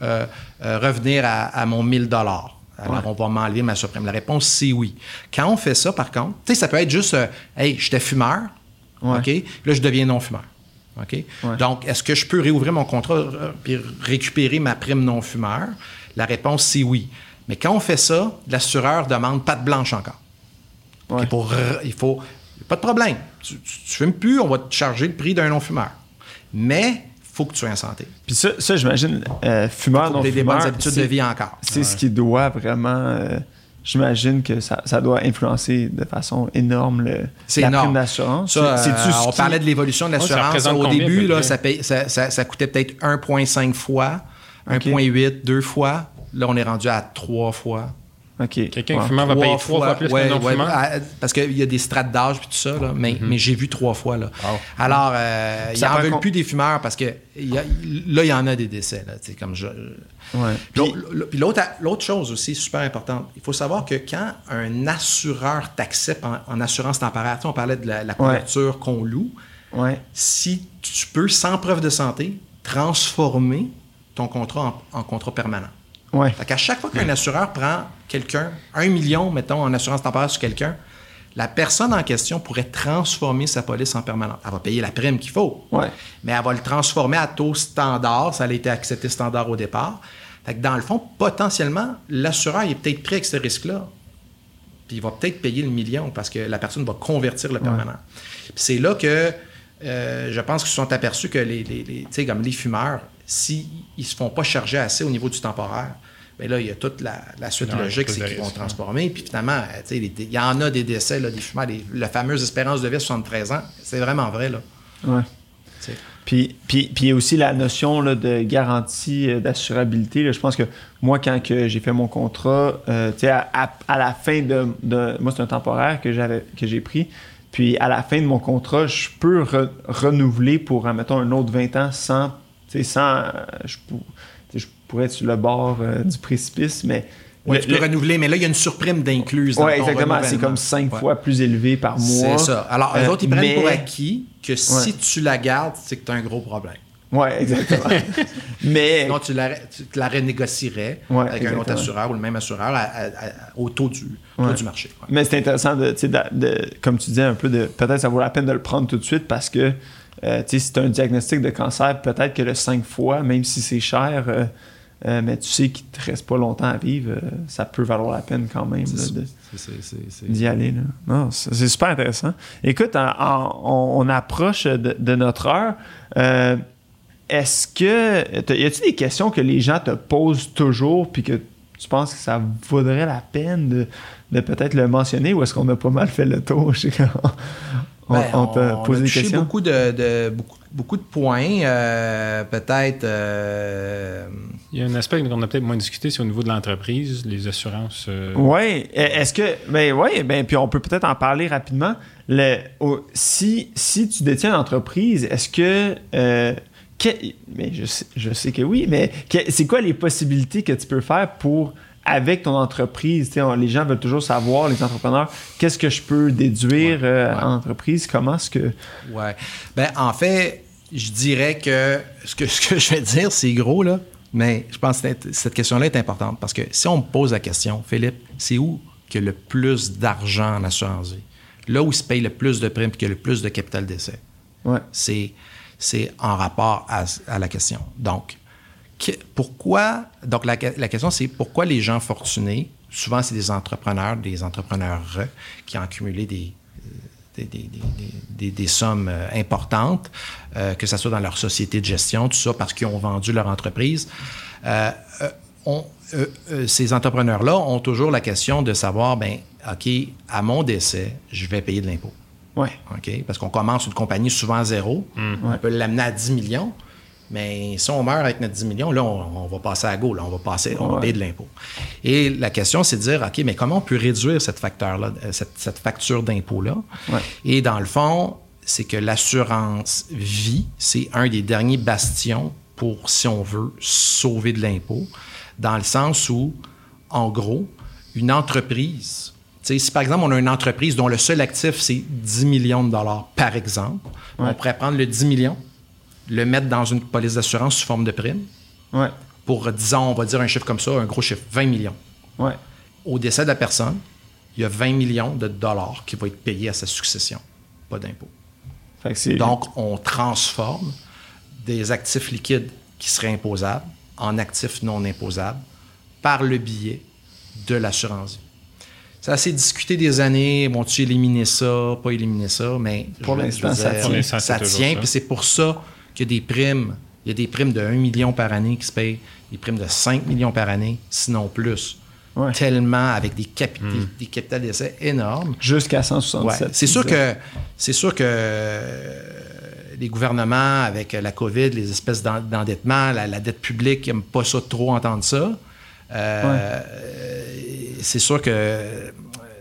Speaker 3: revenir à, à mon 1000 dollars? Alors
Speaker 1: Ouais.
Speaker 3: on va m'enlever ma surprime. La réponse c'est oui. Quand on fait ça par contre, tu sais ça peut être juste euh, hey, j'étais fumeur.
Speaker 1: Ouais.
Speaker 3: OK? Là je deviens non
Speaker 1: Ouais.
Speaker 3: Donc est-ce que je peux réouvrir mon contrat euh, puis récupérer ma prime non fumeur La réponse c'est oui. Mais quand on fait ça, l'assureur demande patte blanche encore.
Speaker 1: Ouais.
Speaker 3: Pour, il faut. Pas de problème. Tu, tu, tu fumes plus, on va te charger le prix d'un non-fumeur. Mais il faut que tu sois en santé.
Speaker 1: Puis ça, ça j'imagine, euh, fumeur,
Speaker 3: Faut
Speaker 1: non
Speaker 3: que tu aies des bonnes habitudes de vie encore.
Speaker 1: C'est ce qui doit vraiment. euh, J'imagine que ça, ça doit influencer de façon énorme le,
Speaker 3: C'est
Speaker 1: la
Speaker 3: énorme.
Speaker 1: prime d'assurance.
Speaker 3: Ça,
Speaker 1: C'est-
Speaker 3: euh, on
Speaker 1: qui-
Speaker 3: parlait de l'évolution de
Speaker 2: ça
Speaker 3: l'assurance. Au
Speaker 2: combien,
Speaker 3: début, là, ça, paye- ça, ça- ça coûtait peut-être 1,5 fois, 1,8, deux fois. Là, on est rendu à trois fois.
Speaker 1: OK.
Speaker 2: Quelqu'un
Speaker 1: Ouais.
Speaker 2: qui fumeur va payer trois fois plus
Speaker 3: ouais,
Speaker 2: qu'un
Speaker 3: ouais, parce qu'il y a des strates d'âge puis tout ça, là, mais, mais j'ai vu trois fois. Là.
Speaker 2: Wow.
Speaker 3: Alors, euh, ils
Speaker 1: Ça
Speaker 3: n'en veulent
Speaker 1: con-
Speaker 3: plus des fumeurs parce que il y a- là, il y en a des décès. Là, comme je,
Speaker 1: Ouais.
Speaker 3: Puis
Speaker 1: Puis-
Speaker 3: l'au- Puis l'autre l'autre chose aussi super importante, il faut savoir que quand un assureur t'accepte en, en assurance temporaire, tu sais, on parlait de la, la couverture qu'on loue,
Speaker 1: Ouais.
Speaker 3: si tu peux, sans preuve de santé, transformer ton contrat en, en contrat permanent.
Speaker 1: Ouais.
Speaker 3: Fait qu'à chaque fois qu'un assureur prend quelqu'un, un million, mettons, en assurance temporaire sur quelqu'un, la personne en question pourrait transformer sa police en permanente. Elle va payer la prime qu'il faut,
Speaker 1: Ouais.
Speaker 3: mais elle va le transformer à taux standard. Ça a été accepté standard au départ. Fait que dans le fond, potentiellement, l'assureur est peut-être prêt avec ce risque-là. Puis il va peut-être payer le million parce que la personne va convertir le permanent. C'est là que euh, je pense qu'ils se sont aperçus que les, les, comme les fumeurs, s'ils ne se font pas charger assez au niveau du temporaire, bien là, il y a toute la, la suite logique, c'est qu'ils vont transformer. Puis finalement, euh, tu sais, les- il y en a des décès, là, des fumeurs, les- la fameuse espérance de vie à 73 ans. C'est vraiment vrai, là.
Speaker 1: Ouais. Puis, puis, puis il y a aussi la notion là, de garantie euh, d'assurabilité. Je pense que moi, quand que j'ai fait mon contrat, euh, tu sais, à, à- à la fin de, de- Moi, c'est un temporaire que j'avais que j'ai pris. Puis à la fin de mon contrat, je peux re- renouveler pour, mettons, un autre 20 ans sans. Tu sais, sans. Je, pour- tu sais, je pourrais être sur le bord euh, du précipice, mais.
Speaker 3: Oui,
Speaker 1: le-
Speaker 3: tu peux
Speaker 1: le-
Speaker 3: renouveler, mais là, il y a une surprime d'incluse. ton
Speaker 1: exactement. C'est comme cinq
Speaker 3: Ouais.
Speaker 1: fois plus élevé par mois.
Speaker 3: C'est ça. Alors, eux
Speaker 1: Euh,
Speaker 3: autres, ils prennent
Speaker 1: mais-
Speaker 3: pour acquis que si
Speaker 1: Ouais.
Speaker 3: tu la gardes, c'est que tu as un gros problème.
Speaker 1: Ouais, exactement. mais.
Speaker 3: Sinon, tu la, tu te la renégocierais
Speaker 1: Ouais,
Speaker 3: avec un autre assureur ou le même assureur à- à- à- au taux du, taux du marché. Ouais.
Speaker 1: Mais c'est intéressant de, de, de- comme tu disais un peu de peut-être ça vaut la peine de le prendre tout de suite parce que euh, tu sais, si tu as un diagnostic de cancer, peut-être que le 5 fois, même si c'est cher, euh, euh, mais tu sais qu'il te reste pas longtemps à vivre, euh, ça peut valoir la peine quand même d'y aller. C'est super intéressant. Écoute, en- en- on, on approche de, de notre heure. Euh, Est-ce que. Y a-t-il des questions que les gens te posent toujours puis que tu penses que ça vaudrait la peine de, de peut-être le mentionner ou est-ce qu'on a pas mal fait le tour? Qu'on- on,
Speaker 3: Ben,
Speaker 1: on posé
Speaker 3: a
Speaker 1: des
Speaker 3: touché beaucoup de, de- beaucoup, beaucoup de points. euh, peut-être. euh,
Speaker 2: Il y a un aspect qu'on a peut-être moins discuté, c'est au niveau de l'entreprise, les assurances. euh,
Speaker 1: Oui. Est-ce que. Ben oui, ben, puis on peut peut-être en parler rapidement. Le, au- si, si tu détiens une entreprise, est-ce que. euh, que- mais je sais, je sais que oui, mais que- c'est quoi les possibilités que tu peux faire pour. Avec ton entreprise, on- les gens veulent toujours savoir, les entrepreneurs, qu'est-ce que je peux déduire euh, en entreprise, comment est-ce que.
Speaker 3: Ouais. Ben, en fait, je dirais que ce que, ce que je vais dire, c'est gros, là. Mais je pense que cette- question-là est importante parce que si on me pose la question, Philippe, c'est où a le plus d'argent en assurance vie? Là où se paye le plus de primes et qu'il y a le plus de capital d'essai.
Speaker 1: Ouais.
Speaker 3: C'est, c'est en rapport à, à la question. Donc, que- pourquoi. Donc, la, la question, c'est pourquoi les gens fortunés, souvent, c'est des entrepreneurs, des entrepreneurs qui ont accumulé des, des, des- des- des- sommes euh, importantes, euh, que ce soit dans leur société de gestion, tout ça, parce qu'ils ont vendu leur entreprise. Euh, on- ces entrepreneurs-là ont toujours la question de savoir, ben, OK, à mon décès, je vais payer de l'impôt.
Speaker 1: Ouais.
Speaker 3: OK? Parce qu'on commence une compagnie souvent à zéro. On peut l'amener à 10 millions. Mais si on meurt avec notre 10 millions, là, on, on va passer à go. Là, on va passer, on va
Speaker 1: Ouais.
Speaker 3: payer de l'impôt. Et la question, c'est de dire, OK, mais comment on peut réduire cette facteur-là, euh, cette, cette facture d'impôt-là?
Speaker 1: Ouais.
Speaker 3: Et dans le fond, c'est que l'assurance vie, c'est un des derniers bastions pour, si on veut, sauver de l'impôt, dans le sens où, en gros, une entreprise, si par exemple on a une entreprise dont le seul actif c'est 10 millions de dollars par exemple, on pourrait prendre le 10 millions, le mettre dans une police d'assurance sous forme de prime
Speaker 1: Ouais.
Speaker 3: pour, disons, on va dire un chiffre comme ça, un gros chiffre, 20 millions.
Speaker 1: Ouais.
Speaker 3: Au décès de la personne, il y a 20 millions de dollars qui vont être payés à sa succession, pas d'impôt. Donc, on transforme des actifs liquides qui seraient imposables en actifs non imposables par le biais de l'assurance vie. Ça a assez discuté des années, vont-tu éliminer ça, pas éliminer ça, mais
Speaker 1: Pour l'instant, ça tient.
Speaker 3: Ça tient, puis c'est pour ça qu'il y a des primes. Il y a des primes de 1 million par année qui se payent, des primes de 5 millions par année, sinon plus.
Speaker 1: Ouais.
Speaker 3: Tellement avec des, capi-
Speaker 2: Hmm.
Speaker 3: des, des capitales d'essai énormes.
Speaker 1: Jusqu'à
Speaker 3: Ouais.
Speaker 1: 167.
Speaker 3: C'est sûr
Speaker 1: tu disais.
Speaker 3: que c'est sûr que euh, les gouvernements avec la COVID, les espèces d'en- d'endettement, la, la dette publique n'aiment pas ça trop entendre ça. Euh, C'est sûr que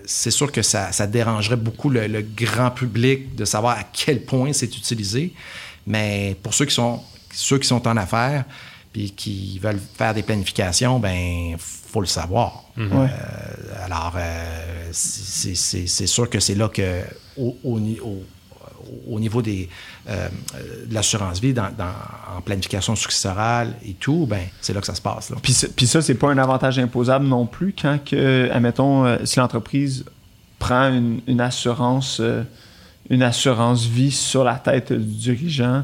Speaker 3: c'est sûr que ça, ça dérangerait beaucoup le, le grand public de savoir à quel point c'est utilisé. Mais pour ceux qui sont ceux qui sont en affaires puis qui veulent faire des planifications, ben faut le savoir.
Speaker 1: Ouais.
Speaker 3: Euh, alors, euh, c'est sûr que c'est là que, au, au ni- au- au niveau des, euh, de l'assurance vie, dans, en planification successorale et tout, ben, c'est là que ça se passe. Là.
Speaker 1: Puis, puis ça, c'est pas un avantage imposable non plus quand, que, admettons, si l'entreprise prend une, assurance une assurance vie sur la tête du dirigeant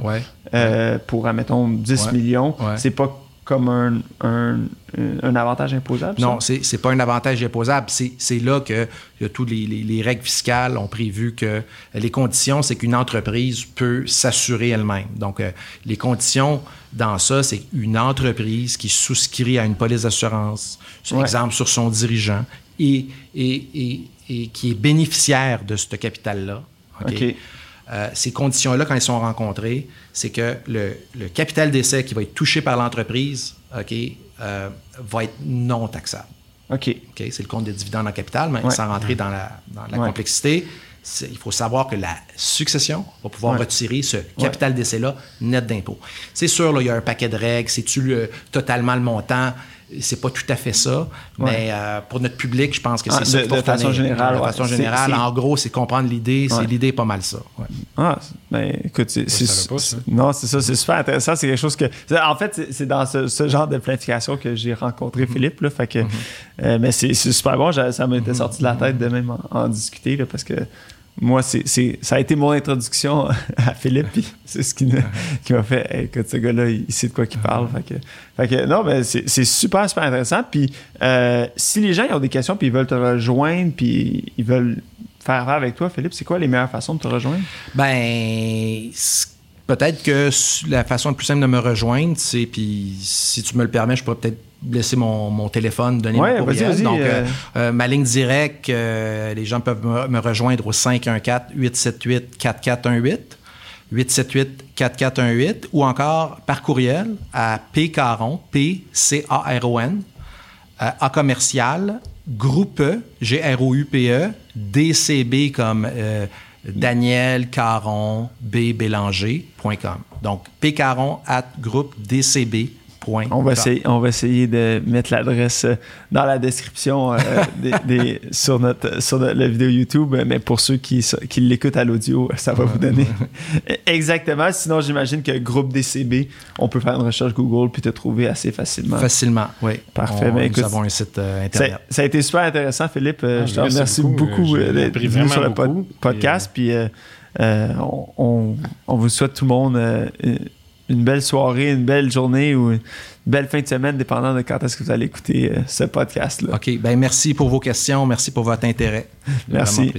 Speaker 1: pour, admettons, 10 millions. C'est pas comme un, un, avantage imposable?
Speaker 3: Non, c'est n'est pas un avantage imposable. C'est là que toutes les, les, règles fiscales ont prévu que les conditions, c'est qu'une entreprise peut s'assurer elle-même. Donc, euh, les conditions dans ça, c'est une entreprise qui souscrit à une police d'assurance, par exemple sur son dirigeant, et, et, et, qui est bénéficiaire de ce capital-là. OK? Euh, ces conditions-là, quand elles sont rencontrées, c'est que le, capital d'essai qui va être touché par l'entreprise ok, euh, va être non taxable.
Speaker 1: OK.
Speaker 3: c'est le compte des dividendes en capital, mais sans rentrer dans la, complexité, il faut savoir que la succession va pouvoir retirer ce capital d'essai-là net d'impôt. C'est sûr, là, il y a un paquet de règles. C'est-tu totalement le montant? C'est pas tout à fait ça, mais euh, pour notre public, je pense que c'est ah, ça.
Speaker 1: De, de façon générale.
Speaker 3: De façon générale, en gros, c'est comprendre l'idée. C'est l'idée pas mal ça.
Speaker 1: Ah, ben écoute, c'est non, c'est ça, c'est super intéressant. C'est quelque chose que, en fait, c'est dans ce, genre de planification que j'ai rencontré mm-hmm. Philippe là, fait que, mm-hmm. euh, mais c'est super bon. Ça m'était sorti de la tête de même en, discuter là, parce que moi, c'est, ça a été mon introduction à Philippe, c'est ce qui, m'a fait, écoute, ce gars-là, il sait de quoi il parle. Fait que, non, mais c'est, super, super intéressant. Puis, euh, si les gens ont des questions, puis ils veulent te rejoindre, puis ils veulent faire affaire avec toi, Philippe, c'est quoi les meilleures façons de te rejoindre?
Speaker 3: Ben, peut-être que la façon la plus simple de me rejoindre, c'est, puis si tu me le permets, je pourrais peut-être laisser mon, téléphone, donner mon courriel. Donc, euh, euh. Euh, ma ligne directe, les gens peuvent me, rejoindre au 514-878-4418, 878-4418, ou encore par courriel à pcaron, P-C-A-R-O-N, à commercial, groupe G-R-O-U-P-E, DCB comme Daniel Caron, B Bélanger.com. Donc, pcaron at groupe DCB
Speaker 1: on va, essayer, on va essayer de mettre l'adresse euh, dans la description euh, des, sur, notre, sur la vidéo YouTube, mais pour ceux qui, qui l'écoutent à l'audio, ça va vous donner exactement. Sinon, j'imagine que groupe DCB, on peut faire une recherche Google puis te trouver assez facilement.
Speaker 3: Facilement, oui.
Speaker 1: Parfait.
Speaker 3: mais écoute, nous avons un site euh, internet.
Speaker 1: Ça, a été super intéressant, Philippe. Ah, je te remercie beaucoup, d'être venu sur le podcast. Puis, on, on, vous souhaite tout le monde une belle soirée, une belle journée ou une belle fin de semaine, dépendant de quand est-ce que vous allez écouter euh, ce podcast-là.
Speaker 3: OK. Ben merci pour vos questions. Merci pour votre intérêt.
Speaker 1: Merci.